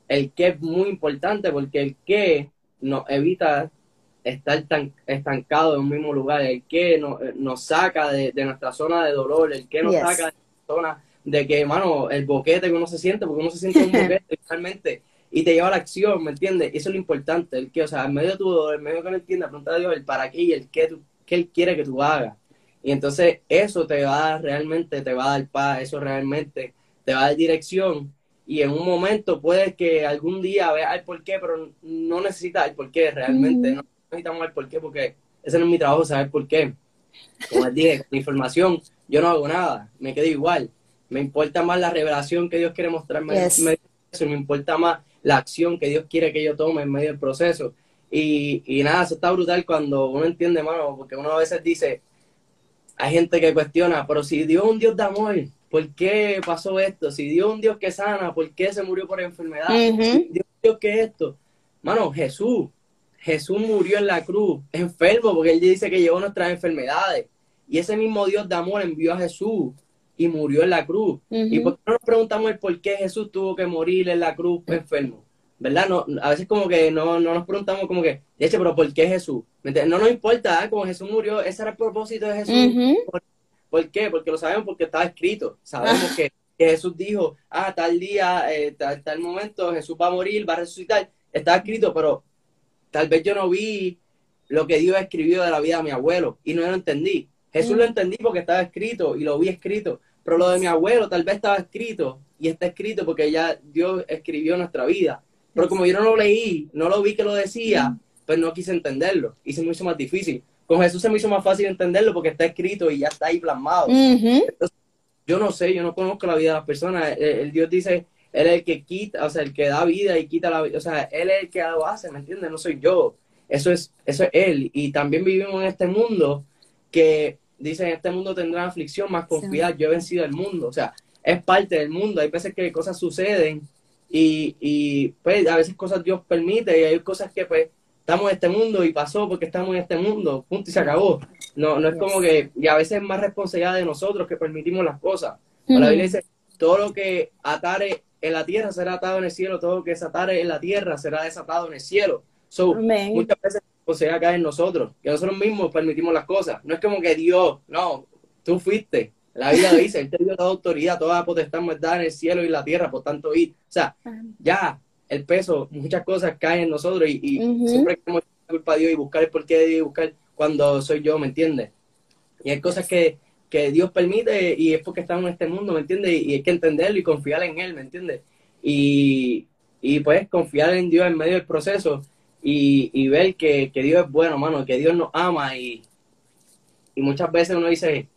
el qué es muy importante porque el qué nos evita estar tan estancado en un mismo lugar, el qué nos, nos saca de, nuestra zona de dolor, el qué nos saca de la zona de que, mano, el boquete que uno se siente, porque uno se siente un boquete realmente, y te lleva a la acción, ¿me entiendes? Eso es lo importante, el que, o sea, en medio de tu dolor, en medio que no entiendas, pregunta a Dios el para qué y el qué, tú, qué Él quiere que tú hagas. Y entonces eso te va a dar realmente, te va a dar paz, eso realmente te va a dar dirección. Y en un momento puede que algún día veas el por qué, pero no necesitas el por qué realmente. No necesitamos el por qué porque ese no es mi trabajo, saber por qué. Como les dije, con información yo no hago nada, me quedo igual. Me importa más la revelación que Dios quiere mostrarme en medio me importa más la acción que Dios quiere que yo tome en medio del proceso. Y, y nada, eso está brutal cuando uno entiende, mano, porque uno a veces dice, hay gente que cuestiona, pero si Dios es un Dios de amor, ¿por qué pasó esto? Si Dios es un Dios que sana, ¿por qué se murió por enfermedad? Dios es un Dios que esto. Mano, Jesús, Jesús murió en la cruz, enfermo, porque él dice que llevó nuestras enfermedades. Y ese mismo Dios de amor envió a Jesús y murió en la cruz. ¿Y por qué no nos preguntamos el por qué Jesús tuvo que morir en la cruz enfermo? ¿verdad? No, a veces como que no, no nos preguntamos como que, de hecho, pero ¿por qué Jesús? No nos importa, ¿eh? como Jesús murió, ese era el propósito de Jesús. ¿Por, qué? Porque lo sabemos porque estaba escrito. Sabemos que, Jesús dijo, ah, tal día, eh, tal, tal momento, Jesús va a morir, va a resucitar. Estaba escrito, pero tal vez yo no vi lo que Dios escribió de la vida de mi abuelo y no lo entendí. Jesús lo entendí porque estaba escrito y lo vi escrito, pero lo de mi abuelo tal vez estaba escrito y está escrito porque ya Dios escribió nuestra vida. Pero como yo no lo leí, no lo vi que lo decía, pues no quise entenderlo. Y se me hizo más difícil. Con Jesús se me hizo más fácil entenderlo porque está escrito y ya está ahí plasmado. yo no sé, yo no conozco la vida de las personas. El, Dios dice, Él es el que quita, o sea, el que da vida y quita la vida. O sea, Él es el que lo hace, ¿me entiendes? No soy yo. Eso es, eso es Él. Y también vivimos en este mundo que dice, en este mundo tendrá aflicción, más confiar. Yo he vencido el mundo. O sea, es parte del mundo. Hay veces que cosas suceden y, y pues a veces cosas Dios permite y hay cosas que pues estamos en este mundo y pasó porque estamos en este mundo, punto y se acabó. No, no es como que, y a veces es más responsabilidad de nosotros que permitimos las cosas. La Biblia dice, todo lo que atare en la tierra será atado en el cielo, todo lo que desatare en la tierra será desatado en el cielo. So, muchas veces sea cae en nosotros, que nosotros mismos permitimos las cosas. No es como que Dios, no, tú fuiste, la Biblia dice, Él te dio toda autoridad, toda potestad en el cielo y la tierra, por tanto ir. O sea, ya el peso, muchas cosas caen en nosotros y, y siempre queremos la culpa a Dios y buscar el porqué de Dios y buscar cuando soy yo, ¿me entiendes? Y hay cosas que, que Dios permite y es porque estamos en este mundo, ¿me entiendes? Y, hay que entenderlo y confiar en Él, ¿me entiendes? Y, y pues confiar en Dios en medio del proceso y, y ver que, que, Dios es bueno, mano, que Dios nos ama y, y muchas veces uno dice,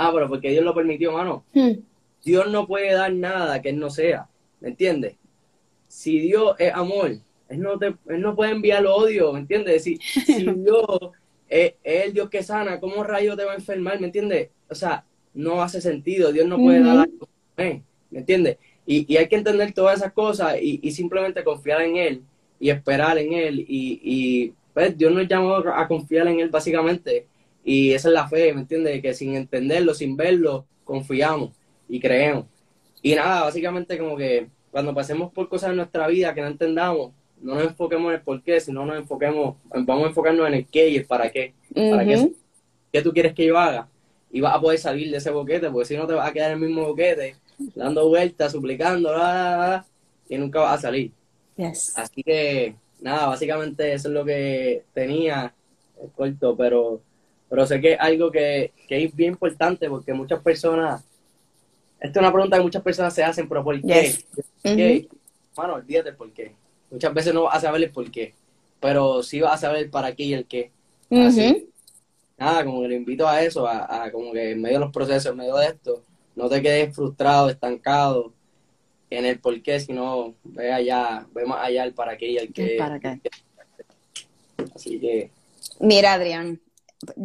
Ah, pero porque Dios lo permitió, mano. Hmm. Dios no puede dar nada que Él no sea. ¿Me entiendes? Si Dios es amor, Él no, te, él no puede enviar odio, ¿me entiendes? Si, si Dios es, el Dios que sana, ¿cómo rayo te va a enfermar? ¿Me entiendes? O sea, no hace sentido. Dios no puede dar algo. ¿Me entiendes? Y, y, hay que entender todas esas cosas y, y, simplemente confiar en Él y esperar en Él. Y, y pues Dios nos llamó a confiar en Él básicamente y esa es la fe, ¿me entiendes? Que sin entenderlo, sin verlo, confiamos y creemos. Y nada, básicamente como que cuando pasemos por cosas en nuestra vida que no entendamos, no nos enfoquemos en el por qué, sino nos enfoquemos, vamos a enfocarnos en el qué y el para qué. ¿Para qué? ¿Qué tú quieres que yo haga? Y vas a poder salir de ese boquete, porque si no te vas a quedar en el mismo boquete, dando vueltas, suplicando, y nunca vas a salir. Así que, nada, básicamente eso es lo que tenía, el corto, pero pero sé que es algo que, es bien importante porque muchas personas, esta es una pregunta que muchas personas se hacen, pero ¿por qué? Bueno, olvídate el por qué. Muchas veces no vas a saber el por qué, pero sí vas a saber el para qué y el qué. Así, nada, como que le invito a eso, a, como que en medio de los procesos, en medio de esto, no te quedes frustrado, estancado en el por qué, sino ve allá, ve más allá el para qué y el qué. ¿Para qué? Así que, Mira, Adrián,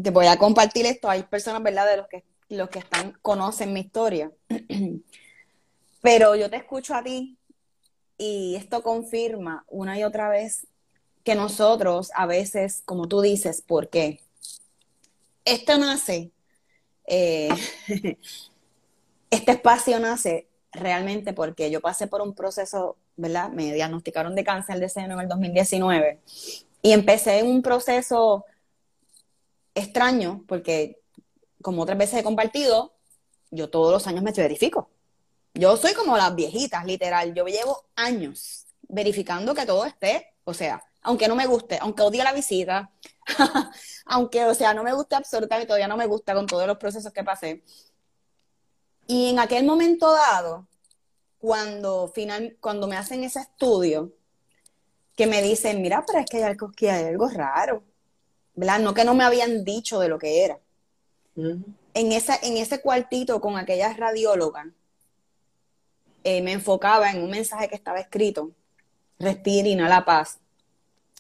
te voy a compartir esto. Hay personas, ¿verdad?, de los que, los que están, conocen mi historia. Pero yo te escucho a ti y esto confirma una y otra vez que nosotros a veces, como tú dices, ¿por qué? Esto nace, eh, este espacio nace realmente porque yo pasé por un proceso, ¿verdad? Me diagnosticaron de cáncer de seno en el 2019 y empecé un proceso extraño porque, como otras veces he compartido, yo todos los años me verifico. Yo soy como las viejitas, literal. Yo llevo años verificando que todo esté, o sea, aunque no me guste, aunque odie la visita, aunque, o sea, no me guste absolutamente, todavía no me gusta con todos los procesos que pasé. Y en aquel momento dado, cuando, final, cuando me hacen ese estudio, que me dicen, mira, pero es que hay algo, que hay algo raro, ¿verdad? No que no me habían dicho de lo que era. ujú, En, esa, en ese cuartito con aquella radióloga, eh, me enfocaba en un mensaje que estaba escrito, respira, inhala paz.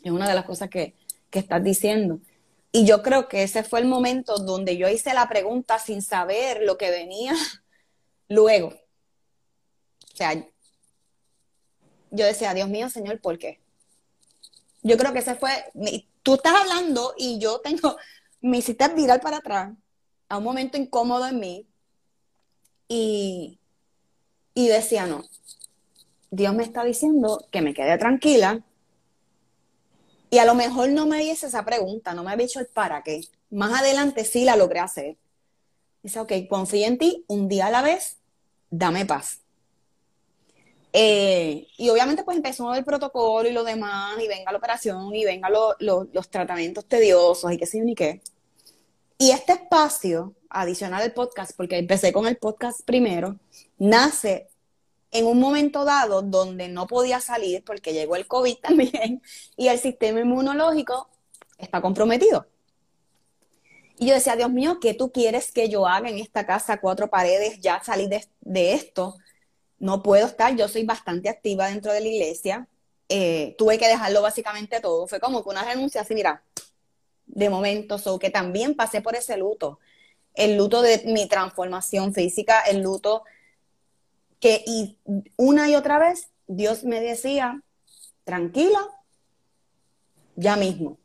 Es una de las cosas que, que estás diciendo. Y yo creo que ese fue el momento donde yo hice la pregunta sin saber lo que venía luego. O sea, yo decía, Dios mío, Señor, ¿por qué? Yo creo que ese fue, tú estás hablando y yo tengo, me hiciste virar para atrás a un momento incómodo en mí y, y decía, no, Dios me está diciendo que me quede tranquila y a lo mejor no me hice esa pregunta, no me había hecho el para qué. Más adelante sí la logré hacer. Dice, ok, confío en ti, un día a la vez, dame paz. Eh, y obviamente pues empezó el protocolo y lo demás, y venga la operación, y venga lo- lo- los tratamientos tediosos, y qué sé yo ni qué. Y este espacio, adicional al podcast, porque empecé con el podcast primero, nace en un momento dado donde no podía salir porque llegó el COVID también y el sistema inmunológico está comprometido. Y yo decía, Dios mío, ¿qué tú quieres que yo haga en esta casa, cuatro paredes, ya salí de, de esto? No puedo estar, yo soy bastante activa dentro de la iglesia. Eh, tuve que dejarlo básicamente todo. Fue como que una renuncia así, mira, de momento, so que también pasé por ese luto. El luto de mi transformación física, el luto que y una y otra vez Dios me decía, tranquila, ya mismo.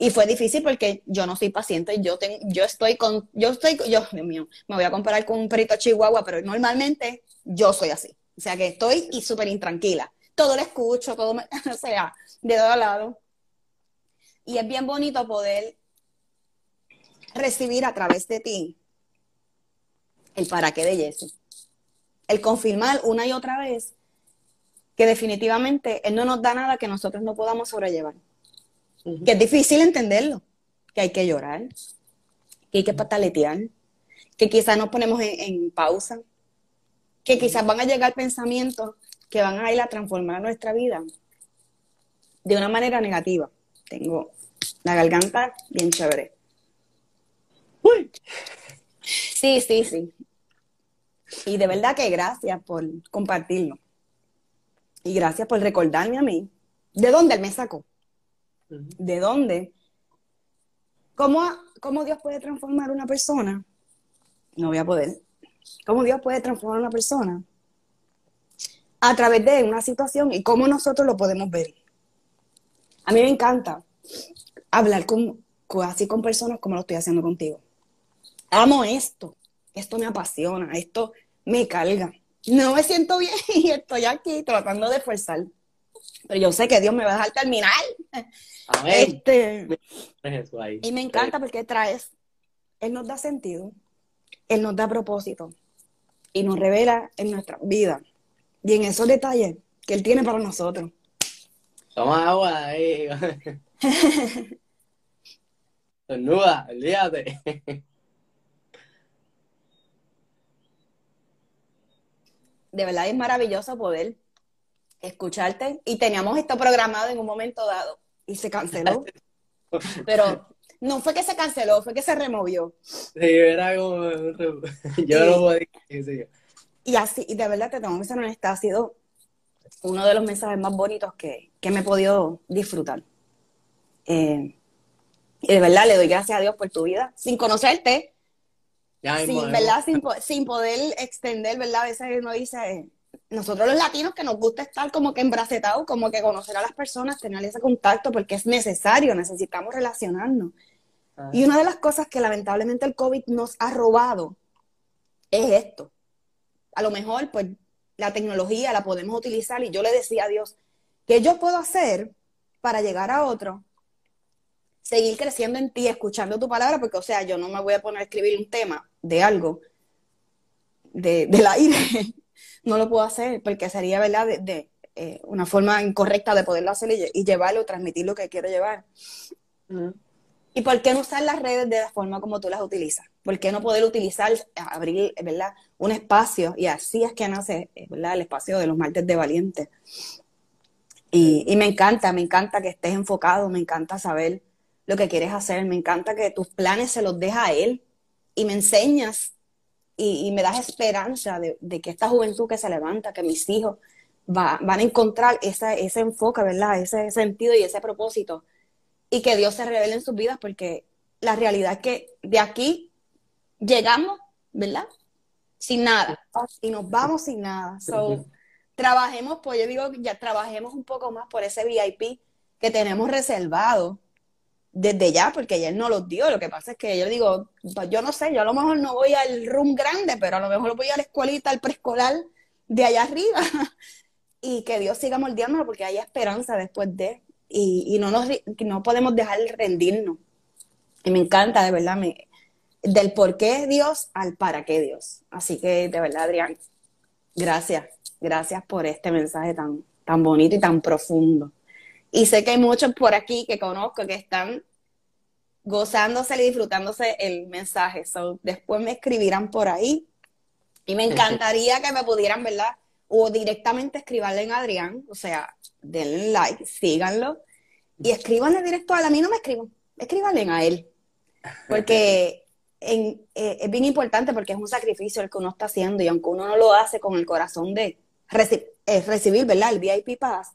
Y fue difícil porque yo no soy paciente, yo tengo, yo estoy con, yo estoy, yo, Dios mío, me voy a comparar con un perito chihuahua, pero normalmente yo soy así. O sea que estoy y súper intranquila. Todo lo escucho, todo me, o sea, de todo lado. Y es bien bonito poder recibir a través de ti el para qué de Jesús el confirmar una y otra vez que definitivamente Él no nos da nada que nosotros no podamos sobrellevar. Que es difícil entenderlo, que hay que llorar, que hay que pataletear, que quizás nos ponemos en, en pausa, que quizás van a llegar pensamientos que van a ir a transformar nuestra vida de una manera negativa. Tengo la garganta bien chévere. Uy, Sí, sí, sí. Y de verdad que gracias por compartirlo. Y gracias por recordarme a mí de dónde Él me sacó. ¿De dónde? ¿Cómo, ¿Cómo Dios puede transformar una persona? No voy a poder. ¿Cómo Dios puede transformar una persona? A través de una situación y cómo nosotros lo podemos ver. A mí me encanta hablar con, así con personas como lo estoy haciendo contigo. Amo esto. Esto me apasiona. Esto me carga. No me siento bien y estoy aquí tratando de esforzar. Pero yo sé que Dios me va a dejar terminar. Amén. Este, y me encanta porque traes, Él nos da sentido, Él nos da propósito y nos revela en nuestra vida y en esos detalles que Él tiene para nosotros. Toma agua ahí. Tornuda, olvídate. De verdad es maravilloso poder escucharte y teníamos esto programado en un momento dado y se canceló. Pero no fue que se canceló, fue que se removió. Sí, era como. Yo no decir. sí. y así, y de verdad te tengo que ser honesta, ha sido uno de los mensajes más bonitos que, que me he podido disfrutar. Eh, y de verdad le doy gracias a Dios por tu vida, sin conocerte, sin, ¿verdad? Sin, poder extender, ¿verdad? A veces uno dice, nosotros los latinos que nos gusta estar como que embracetados, como que conocer a las personas, tener ese contacto, porque es necesario, necesitamos relacionarnos. Ah. Y una de las cosas que lamentablemente el COVID nos ha robado es esto. A lo mejor, pues, la tecnología la podemos utilizar y yo le decía a Dios, ¿qué yo puedo hacer para llegar a otro seguir creciendo en ti, escuchando tu palabra, porque, o sea, yo no me voy a poner a escribir un tema de algo de, del aire, no lo puedo hacer, porque sería, ¿verdad?, de, eh, una forma incorrecta de poderlo hacer y, llevarlo, transmitir lo que quiero llevar. ¿Y por qué no usar las redes de la forma como tú las utilizas? ¿Por qué no poder utilizar, abrir, ¿verdad?, un espacio, y así es que nace, ¿verdad?, el espacio de los martes de valiente. Y, y me encanta, me encanta que estés enfocado, me encanta saber lo que quieres hacer. Me encanta que tus planes se los deja a Él y me enseñas y, me das esperanza de, que esta juventud que se levanta, que mis hijos van a encontrar ese enfoque, ¿verdad? Ese sentido y ese propósito. Y que Dios se revele en sus vidas porque la realidad es que de aquí llegamos, ¿verdad? Sin nada. Y nos vamos sin nada. So, trabajemos, pues yo digo, ya trabajemos un poco más por ese VIP que tenemos reservado desde ya, porque ella no los dio. Lo que pasa es que yo digo, pues yo no sé, yo a lo mejor no voy al room grande, pero a lo mejor voy a la escuelita, al preescolar de allá arriba. y que Dios siga moldeándolo porque hay esperanza después de. Y, no, nos, no podemos dejar de rendirnos. Y me encanta, de verdad, me, del por qué Dios al para qué Dios. Así que, de verdad, Adrián, gracias. Gracias por este mensaje tan, tan bonito y tan profundo. Y sé que hay muchos por aquí que conozco que están gozándose y disfrutándose el mensaje. después me escribirán por ahí. Y me encantaría que me pudieran, ¿verdad? O directamente escribirle en Adrián. O sea, denle like, síganlo. Y escríbanle directo a él. A mí no me escriban. Escríbanle a él. Porque eh, es bien importante porque es un sacrificio el que uno está haciendo. Y aunque uno no lo hace con el corazón de eh, recibir, ¿verdad? El VIP Pass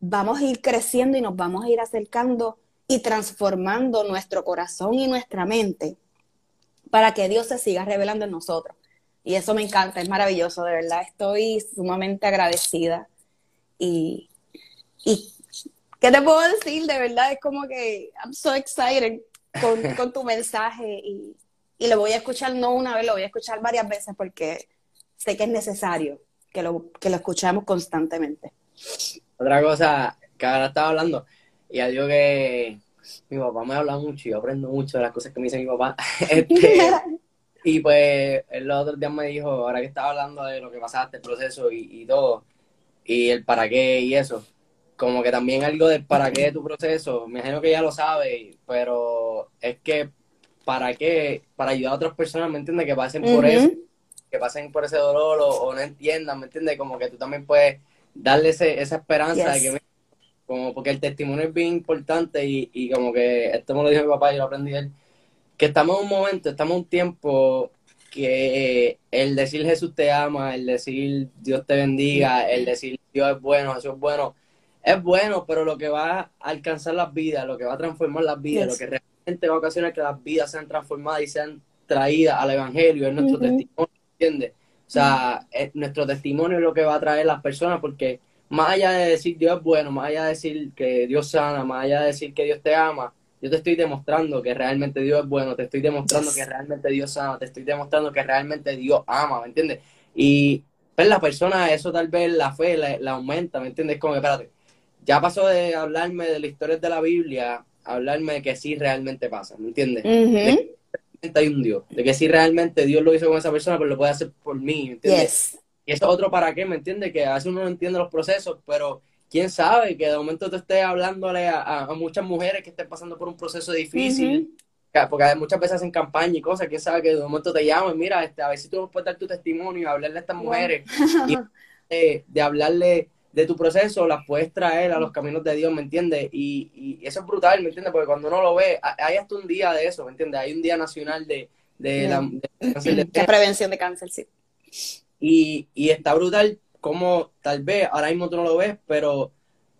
vamos a ir creciendo y nos vamos a ir acercando y transformando nuestro corazón y nuestra mente para que Dios se siga revelando en nosotros. Y eso me encanta, es maravilloso, de verdad. Estoy sumamente agradecida. Y, y ¿qué te puedo decir? De verdad, es como que I'm so excited con, con tu mensaje y, y, lo voy a escuchar no una vez, lo voy a escuchar varias veces porque sé que es necesario que lo, que lo escuchemos constantemente. Otra cosa que ahora estaba hablando, y digo que mi papá me habla mucho y yo aprendo mucho de las cosas que me dice mi papá. Este, y pues el los otros días me dijo, ahora que estaba hablando de lo que pasaste, el proceso y, todo, y el para qué y eso, como que también algo del para qué de tu proceso, me imagino que ya lo sabe, pero es que para qué, para ayudar a otras personas, ¿me entiendes? Que pasen por eso, que pasen por ese dolor o, o no entiendan, ¿me entiendes? Como que tú también puedes darle ese, esa esperanza de que como porque el testimonio es bien importante y, y como que esto me lo dijo mi papá y lo aprendí él, que estamos en un momento, estamos en un tiempo que el decir Jesús te ama, el decir Dios te bendiga, el decir Dios es bueno, Jesús es bueno, es bueno, pero lo que va a alcanzar las vidas, lo que va a transformar las vidas, lo que realmente va a ocasionar que las vidas sean transformadas y sean traídas al Evangelio, es nuestro testimonio, ¿entiendes? O sea, nuestro testimonio es lo que va a traer las personas porque más allá de decir Dios es bueno, más allá de decir que Dios sana, más allá de decir que Dios te ama, yo te estoy demostrando que realmente Dios es bueno, te estoy demostrando que realmente Dios sana, te estoy demostrando que realmente Dios ama, ¿me entiendes? Y pues la persona, eso tal vez la fe la, aumenta, ¿me entiendes? Como que, espérate, ya pasó de hablarme de la historia de la Biblia a hablarme de que sí realmente pasa, ¿me entiendes? Hay un Dios, de que si realmente Dios lo hizo con esa persona, pues lo puede hacer por mí, ¿me entiendes? Y eso es otro para qué, ¿me entiendes? Que a veces uno no entiende los procesos, pero quién sabe que de momento te esté hablándole a, muchas mujeres que estén pasando por un proceso difícil, porque muchas veces hacen campaña y cosas, quién sabe que de momento te llaman, mira, este, a ver si tú puedes dar tu testimonio y hablarle a estas mujeres, y de hablarle de tu proceso las puedes traer a los caminos de Dios, ¿me entiendes? Y, y, eso es brutal, ¿me entiendes? Porque cuando uno lo ve, hay hasta un día de eso, ¿me entiendes? Hay un día nacional de, de, la, prevención de cáncer, sí. Y, y está brutal como tal vez ahora mismo tú no lo ves, pero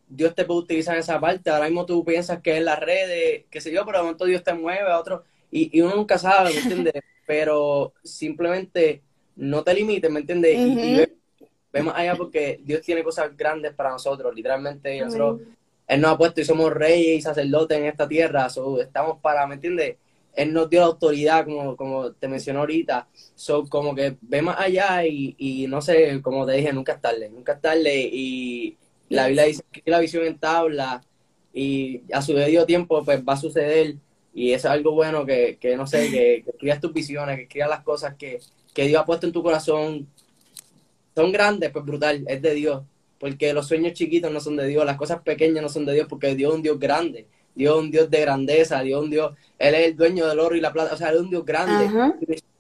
Dios te puede utilizar en esa parte. Ahora mismo tú piensas que es las redes, qué sé yo, pero de momento Dios te mueve a otro. Y, y uno nunca sabe, ¿me entiendes? pero simplemente no te limites, ¿me entiendes? y, vemos allá porque Dios tiene cosas grandes para nosotros, literalmente. Nosotros, Él nos ha puesto y somos reyes y sacerdotes en esta tierra. estamos para, ¿me entiendes? Él nos dio la autoridad, como, como te mencionó ahorita. So, como que ve más allá y, y no sé, como te dije, nunca es tarde, nunca es tarde. Y la Biblia dice que la visión en tabla y a su debido tiempo pues va a suceder. Y es algo bueno que, que no sé, que, que escribas tus visiones, que escribas las cosas que, que Dios ha puesto en tu corazón. Son grandes, pues brutal, es de Dios. Porque los sueños chiquitos no son de Dios, las cosas pequeñas no son de Dios, porque Dios es un Dios grande. Dios es un Dios de grandeza, Dios es un Dios, Él es el dueño del oro y la plata, o sea, Él es un Dios grande.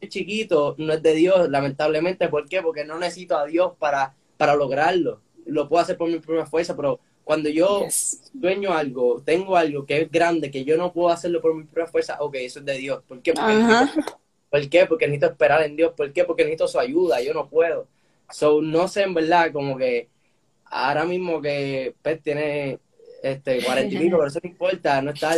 El chiquito no es de Dios, lamentablemente, ¿por qué? Porque no necesito a Dios para, para lograrlo. Lo puedo hacer por mi propia fuerza, pero cuando yo sueño algo, tengo algo que es grande, que yo no puedo hacerlo por mi propia fuerza, ok, eso es de Dios. ¿Por qué? Porque, necesito, ¿por qué? Porque necesito esperar en Dios. ¿Por qué? Porque necesito su ayuda, yo no puedo. So, no sé, en verdad, como que ahora mismo que Pet tiene este, cuarenta y pico, pero eso no importa, no está.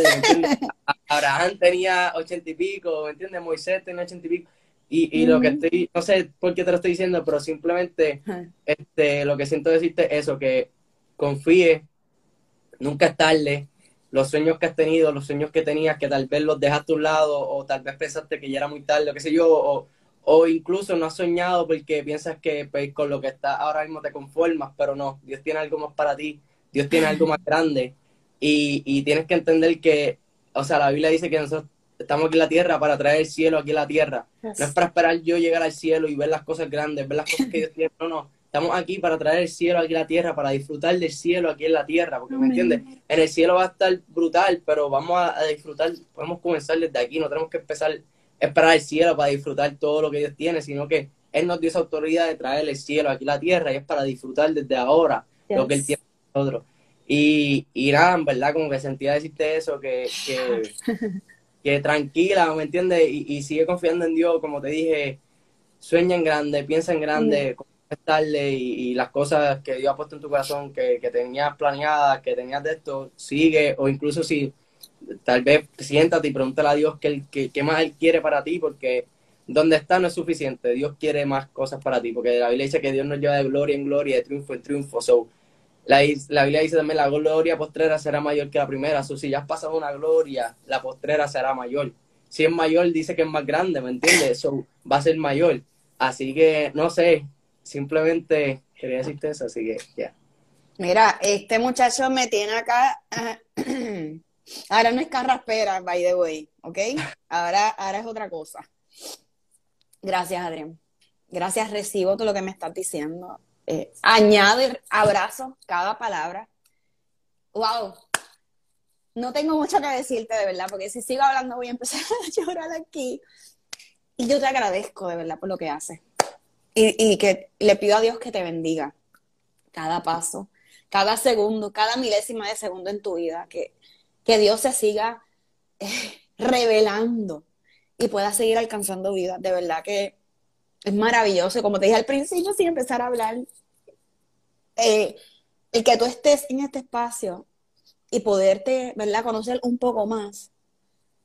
Abraham tenía ochenta y pico, ¿me entiendes? Moisés tenía ochenta y pico. Y, y lo que estoy, no sé por qué te lo estoy diciendo, pero simplemente este, lo que siento decirte es eso, que confíe, nunca es tarde, los sueños que has tenido, los sueños que tenías, que tal vez los dejaste a un lado, o tal vez pensaste que ya era muy tarde, o qué sé yo, o, o incluso no has soñado porque piensas que pues, con lo que está ahora mismo te conformas, pero no, Dios tiene algo más para ti Dios tiene algo más grande y, tienes que entender que, o sea, la Biblia dice que nosotros estamos aquí en la tierra para traer el cielo aquí en la tierra. No es para esperar yo llegar al cielo y ver las cosas grandes, ver las cosas que Dios tiene. No, no. Estamos aquí para traer el cielo aquí en la tierra, para disfrutar del cielo aquí en la tierra, porque me entiendes, en el cielo va a estar brutal, pero vamos a, disfrutar, podemos comenzar desde aquí, no tenemos que empezar esperar el cielo para disfrutar todo lo que Dios tiene, sino que Él nos dio esa autoridad de traer el cielo aquí en la tierra y es para disfrutar desde ahora lo que Él tiene nosotros. Y, y nada, en verdad, como que sentía decirte eso, que, que, tranquila, ¿me entiendes? Y, sigue confiando en Dios, como te dije, sueña en grande, piensa en grande, estarle y, y, las cosas que Dios ha puesto en tu corazón, que, que tenías planeadas, que tenías de esto, sigue, o incluso si tal vez siéntate y pregúntale a Dios qué, qué, más Él quiere para ti, porque donde está no es suficiente, Dios quiere más cosas para ti, porque la Biblia dice que Dios nos lleva de gloria en gloria, de triunfo en triunfo, so la, Biblia dice también la gloria postrera será mayor que la primera. O si ya has pasado una gloria, la postrera será mayor. Si es mayor, dice que es más grande, ¿me entiendes? Eso va a ser mayor. Así que, no sé, simplemente quería decirte eso, así que ya. Mira, este muchacho me tiene acá. ahora no es carraspera, by the way, ¿ok? Ahora, ahora es otra cosa. Gracias, Adrián. Gracias, recibo todo lo que me estás diciendo. Eh, añade abrazo cada palabra. Wow. No tengo mucho que decirte de verdad, porque si sigo hablando voy a empezar a llorar aquí. Y yo te agradezco de verdad por lo que haces. Y, que le pido a Dios que te bendiga cada paso, cada segundo, cada milésima de segundo en tu vida, que, que Dios se siga eh, revelando y pueda seguir alcanzando vida. De verdad que es maravilloso. Como te dije al principio, sin empezar a hablar, eh, el que tú estés en este espacio y poderte, ¿verdad?, conocer un poco más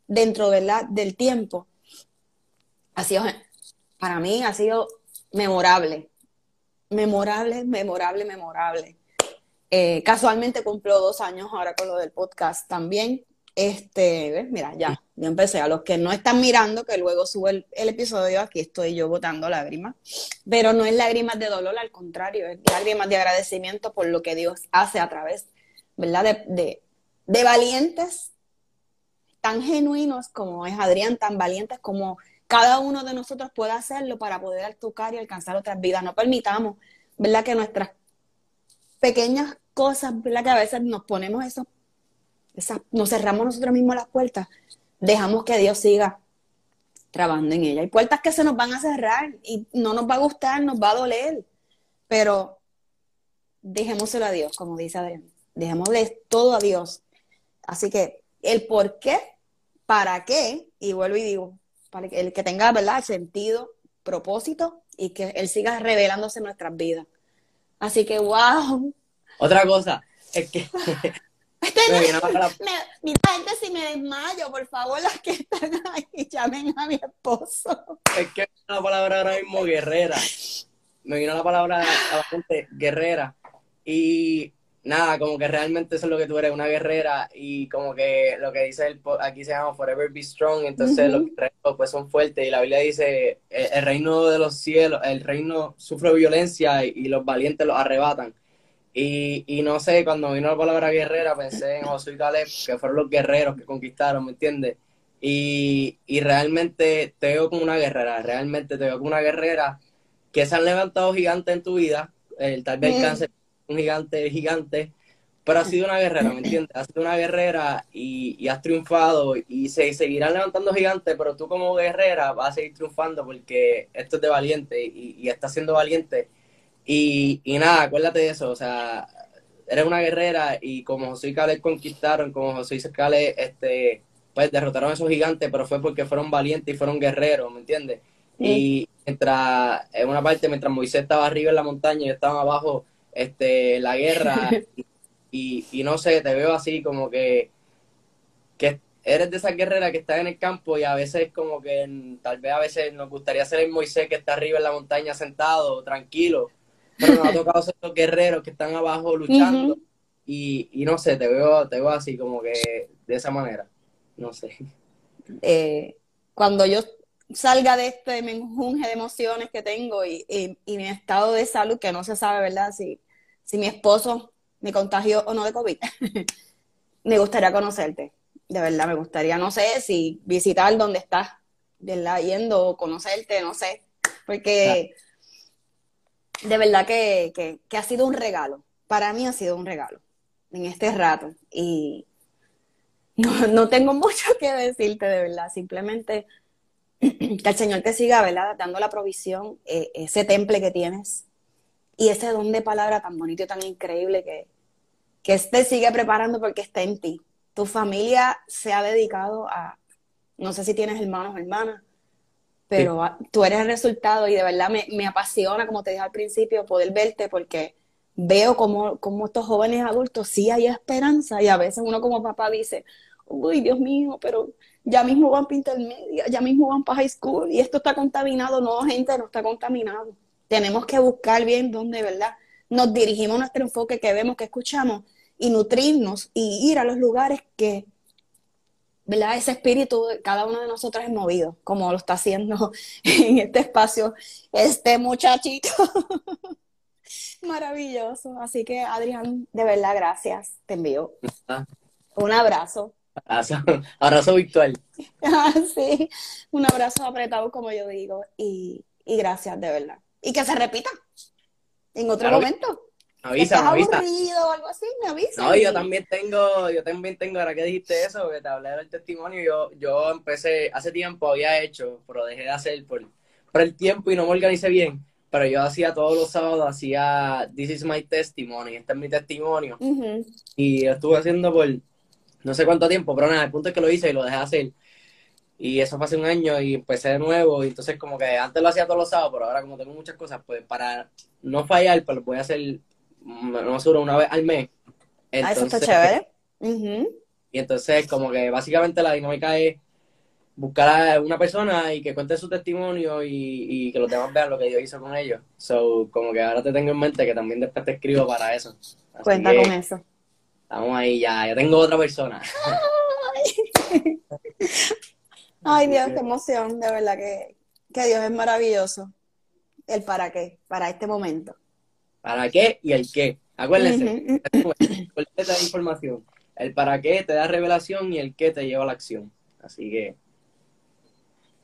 dentro, ¿verdad?, del tiempo, ha sido, para mí, ha sido memorable. Memorable, memorable, memorable. Eh, casualmente cumplo dos años ahora con lo del podcast también. Este. Mira, ya, ya empecé. A los que no están mirando, que luego sube el, episodio, aquí estoy yo botando lágrimas. Pero no es lágrimas de dolor, al contrario, es lágrimas de agradecimiento por lo que Dios hace a través, ¿verdad? De, de, valientes tan genuinos como es Adrián, tan valientes como cada uno de nosotros puede hacerlo para poder tocar y alcanzar otras vidas. No permitamos, ¿verdad? Que nuestras pequeñas cosas, ¿verdad? Que a veces nos ponemos esos nos cerramos nosotros mismos las puertas, dejamos que Dios siga trabajando en ella. Hay puertas que se nos van a cerrar y no nos va a gustar, nos va a doler, pero dejémoselo a Dios, como dice Adrián. Dejémosle todo a Dios. Así que el por qué, para qué, y vuelvo y digo, para que el que tenga, ¿verdad?, sentido propósito y que Él siga revelándose en nuestras vidas. Así que, wow. Otra cosa, es que Este me, mira, gente, si me desmayo, por favor, los que están ahí, llamen a mi esposo. Es que la palabra ahora mismo guerrera. Me vino la palabra bastante guerrera. Y nada, como que realmente eso es lo que tú eres, una guerrera. Y como que lo que dice el, aquí se llama Forever Be Strong. Entonces los guerreros pues son fuertes. Y la Biblia dice, el, reino de los cielos, el reino sufre violencia y los valientes los arrebatan. Y, y, no sé, cuando vino la palabra guerrera, pensé en Josué y Caleb, que fueron los guerreros que conquistaron, ¿me entiendes? Y, y, realmente te veo como una guerrera, realmente te veo como una guerrera que se han levantado gigantes en tu vida, el, tal vez el cáncer un gigante, gigante, pero has sido una guerrera, ¿me entiendes? Has sido una guerrera y, y has triunfado y se seguirán levantando gigantes, pero tú como guerrera vas a seguir triunfando porque esto es de valiente y, y estás siendo valiente y, y nada, acuérdate de eso, o sea, eres una guerrera y como José y Caleb conquistaron, como José y Caleb, este, pues derrotaron a esos gigantes, pero fue porque fueron valientes y fueron guerreros, ¿me entiendes? Y mientras, en una parte, mientras Moisés estaba arriba en la montaña y estaban abajo, este, la guerra, y, y, no sé, te veo así como que, que eres de esas guerreras que están en el campo y a veces como que tal vez a veces nos gustaría ser el Moisés que está arriba en la montaña sentado, tranquilo, pero nos ha tocado ser los guerreros que están abajo luchando. y, y, no sé, te veo, te veo así como que de esa manera. No sé. Eh, cuando yo salga de este menjunje de emociones que tengo y, y, mi estado de salud, que no se sabe, ¿verdad? Si, si mi esposo me contagió o no de COVID, me gustaría conocerte. De verdad, me gustaría, no sé, si visitar donde estás, ¿verdad? Yendo o conocerte, no sé. Porque de verdad que, ha sido un regalo. Para mí ha sido un regalo en este rato. Y no, tengo mucho que decirte, de verdad. Simplemente que el Señor te siga, ¿verdad? Dando la provisión, eh, ese temple que tienes y ese don de palabra tan bonito y tan increíble que, que te sigue preparando porque está en ti. Tu familia se ha dedicado a, no sé si tienes hermanos o hermanas, pero tú eres el resultado y de verdad me, apasiona, como te dije al principio, poder verte porque veo como, como estos jóvenes adultos sí hay esperanza y a veces uno como papá dice, uy, Dios mío, pero ya mismo van para intermedia, ya mismo van para high school y esto está contaminado. No, gente, no está contaminado. Tenemos que buscar bien dónde, ¿verdad? Nos dirigimos a nuestro enfoque que vemos, que escuchamos y nutrirnos y ir a los lugares que ¿verdad? Ese espíritu de cada uno de nosotros es movido, como lo está haciendo en este espacio este muchachito. Maravilloso. Así que, Adrián, de verdad, gracias. Te envío ah. un abrazo. Abrazo, virtual. Ah, sí, un abrazo apretado, como yo digo. Y, gracias, de verdad. Y que se repita en otro momento avisa, me avisa. o algo así, me avisa. No, yo también tengo, yo también tengo, ahora que dijiste eso, que te hablé del testimonio, yo, yo empecé, hace tiempo había hecho, pero dejé de hacer por, por el tiempo y no me organicé bien, pero yo hacía todos los sábados, hacía This is my testimony, este es mi testimonio, y lo estuve haciendo por no sé cuánto tiempo, pero nada, el punto es que lo hice y lo dejé de hacer. Y eso fue hace un año y empecé de nuevo. Y entonces como que antes lo hacía todos los sábados, pero ahora como tengo muchas cosas, pues para no fallar, pues lo voy a hacer no seguro una vez al mes. ah, eso está chévere. Y entonces, como que básicamente la dinámica es buscar a una persona y que cuente su testimonio y, que los demás vean lo que yo hice con ellos. So, como que ahora te tengo en mente que también después te escribo para eso. Cuenta con eso. Estamos ahí ya, ya tengo otra persona. Ay, Dios, qué emoción, de verdad que, que Dios es maravilloso. El para qué, para este momento para qué y el qué. Acuérdense, esta información. El para qué te da revelación y el qué te lleva a la acción. Así que.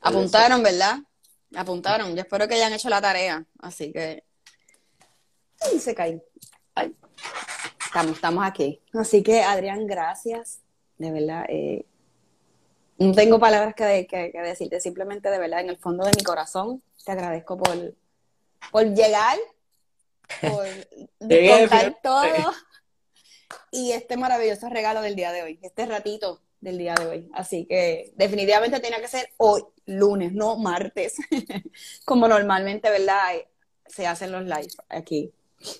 Apuntaron, ¿verdad? Apuntaron. Yo espero que hayan hecho la tarea. Así que. Ay, se cae. Estamos, estamos aquí. Así que, Adrián, gracias. De verdad. Eh, no tengo palabras que, que, que, decirte. Simplemente, de verdad, en el fondo de mi corazón, te agradezco por, por llegar por contar todo y este maravilloso regalo del día de hoy, este ratito del día de hoy. Así que definitivamente tenía que ser hoy, lunes, no martes, como normalmente, ¿verdad? Se hacen los lives aquí.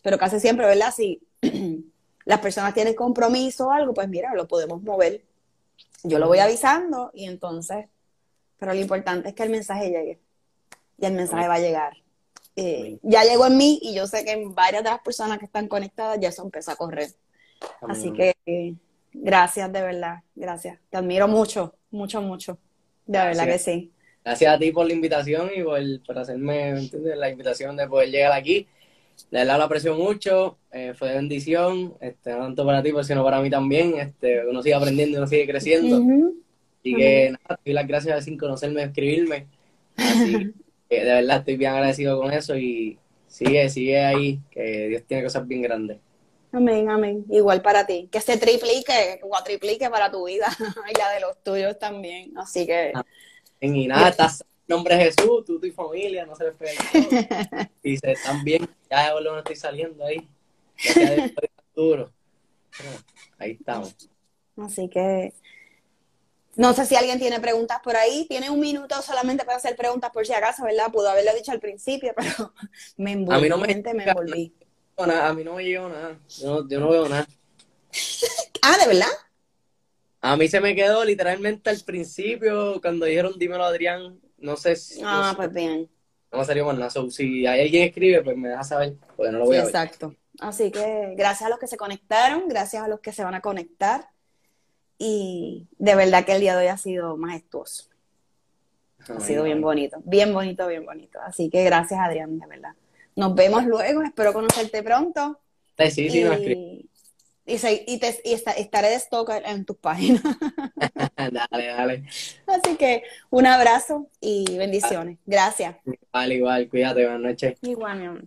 Pero casi siempre, ¿verdad? Si las personas tienen compromiso o algo, pues mira, lo podemos mover. Yo lo voy avisando y entonces, pero lo importante es que el mensaje llegue. Y el mensaje va a llegar. Eh, ya llegó en mí y yo sé que en varias de las personas que están conectadas ya eso empezó a correr. Así que eh, gracias, de verdad, gracias. Te admiro mucho, mucho, mucho. De verdad que sí. Gracias a ti por la invitación y por, hacerme la invitación de poder llegar aquí. De verdad lo aprecio mucho, eh, fue de bendición, este, no tanto para ti, sino para mí también. Este, uno sigue aprendiendo y uno sigue creciendo. Así que nada, te doy las gracias sin conocerme, escribirme. Así de verdad estoy bien agradecido con eso y sigue, sigue ahí, que Dios tiene cosas bien grandes. Amén, amén. Igual para ti. Que se triplique o triplique para tu vida y la de los tuyos también. Así que. Y nada, estás nombre de Jesús, tú, tu familia, no se les pega. y se están bien, ya de no estoy saliendo ahí. Ya duro. Ahí estamos. Así que no sé si alguien tiene preguntas por ahí. Tiene un minuto solamente para hacer preguntas por si acaso, ¿verdad? Pudo haberlo dicho al principio, pero me envolví. A mí no me, me envolví. a mí no me llegó nada. Yo, no veo nada. ah, ¿de verdad? A mí se me quedó literalmente al principio, cuando dijeron dímelo Adrián, no sé si... Ah, pues bien. No me salió más nada. si hay alguien escribe, pues me deja saber, porque no lo voy a ver. Exacto. Así que gracias a los que se conectaron, gracias a los que se van a conectar y de verdad que el día de hoy ha sido majestuoso. Ha sido bien bonito, bien bonito, bien bonito. Así que gracias, Adrián, de verdad. Nos vemos luego, espero conocerte pronto. Sí, sí, y, y, te, y estaré de stock en tus páginas. dale, dale. Así que un abrazo y bendiciones. Gracias. Igual, igual, cuídate, buenas noches. Igual, mi amor.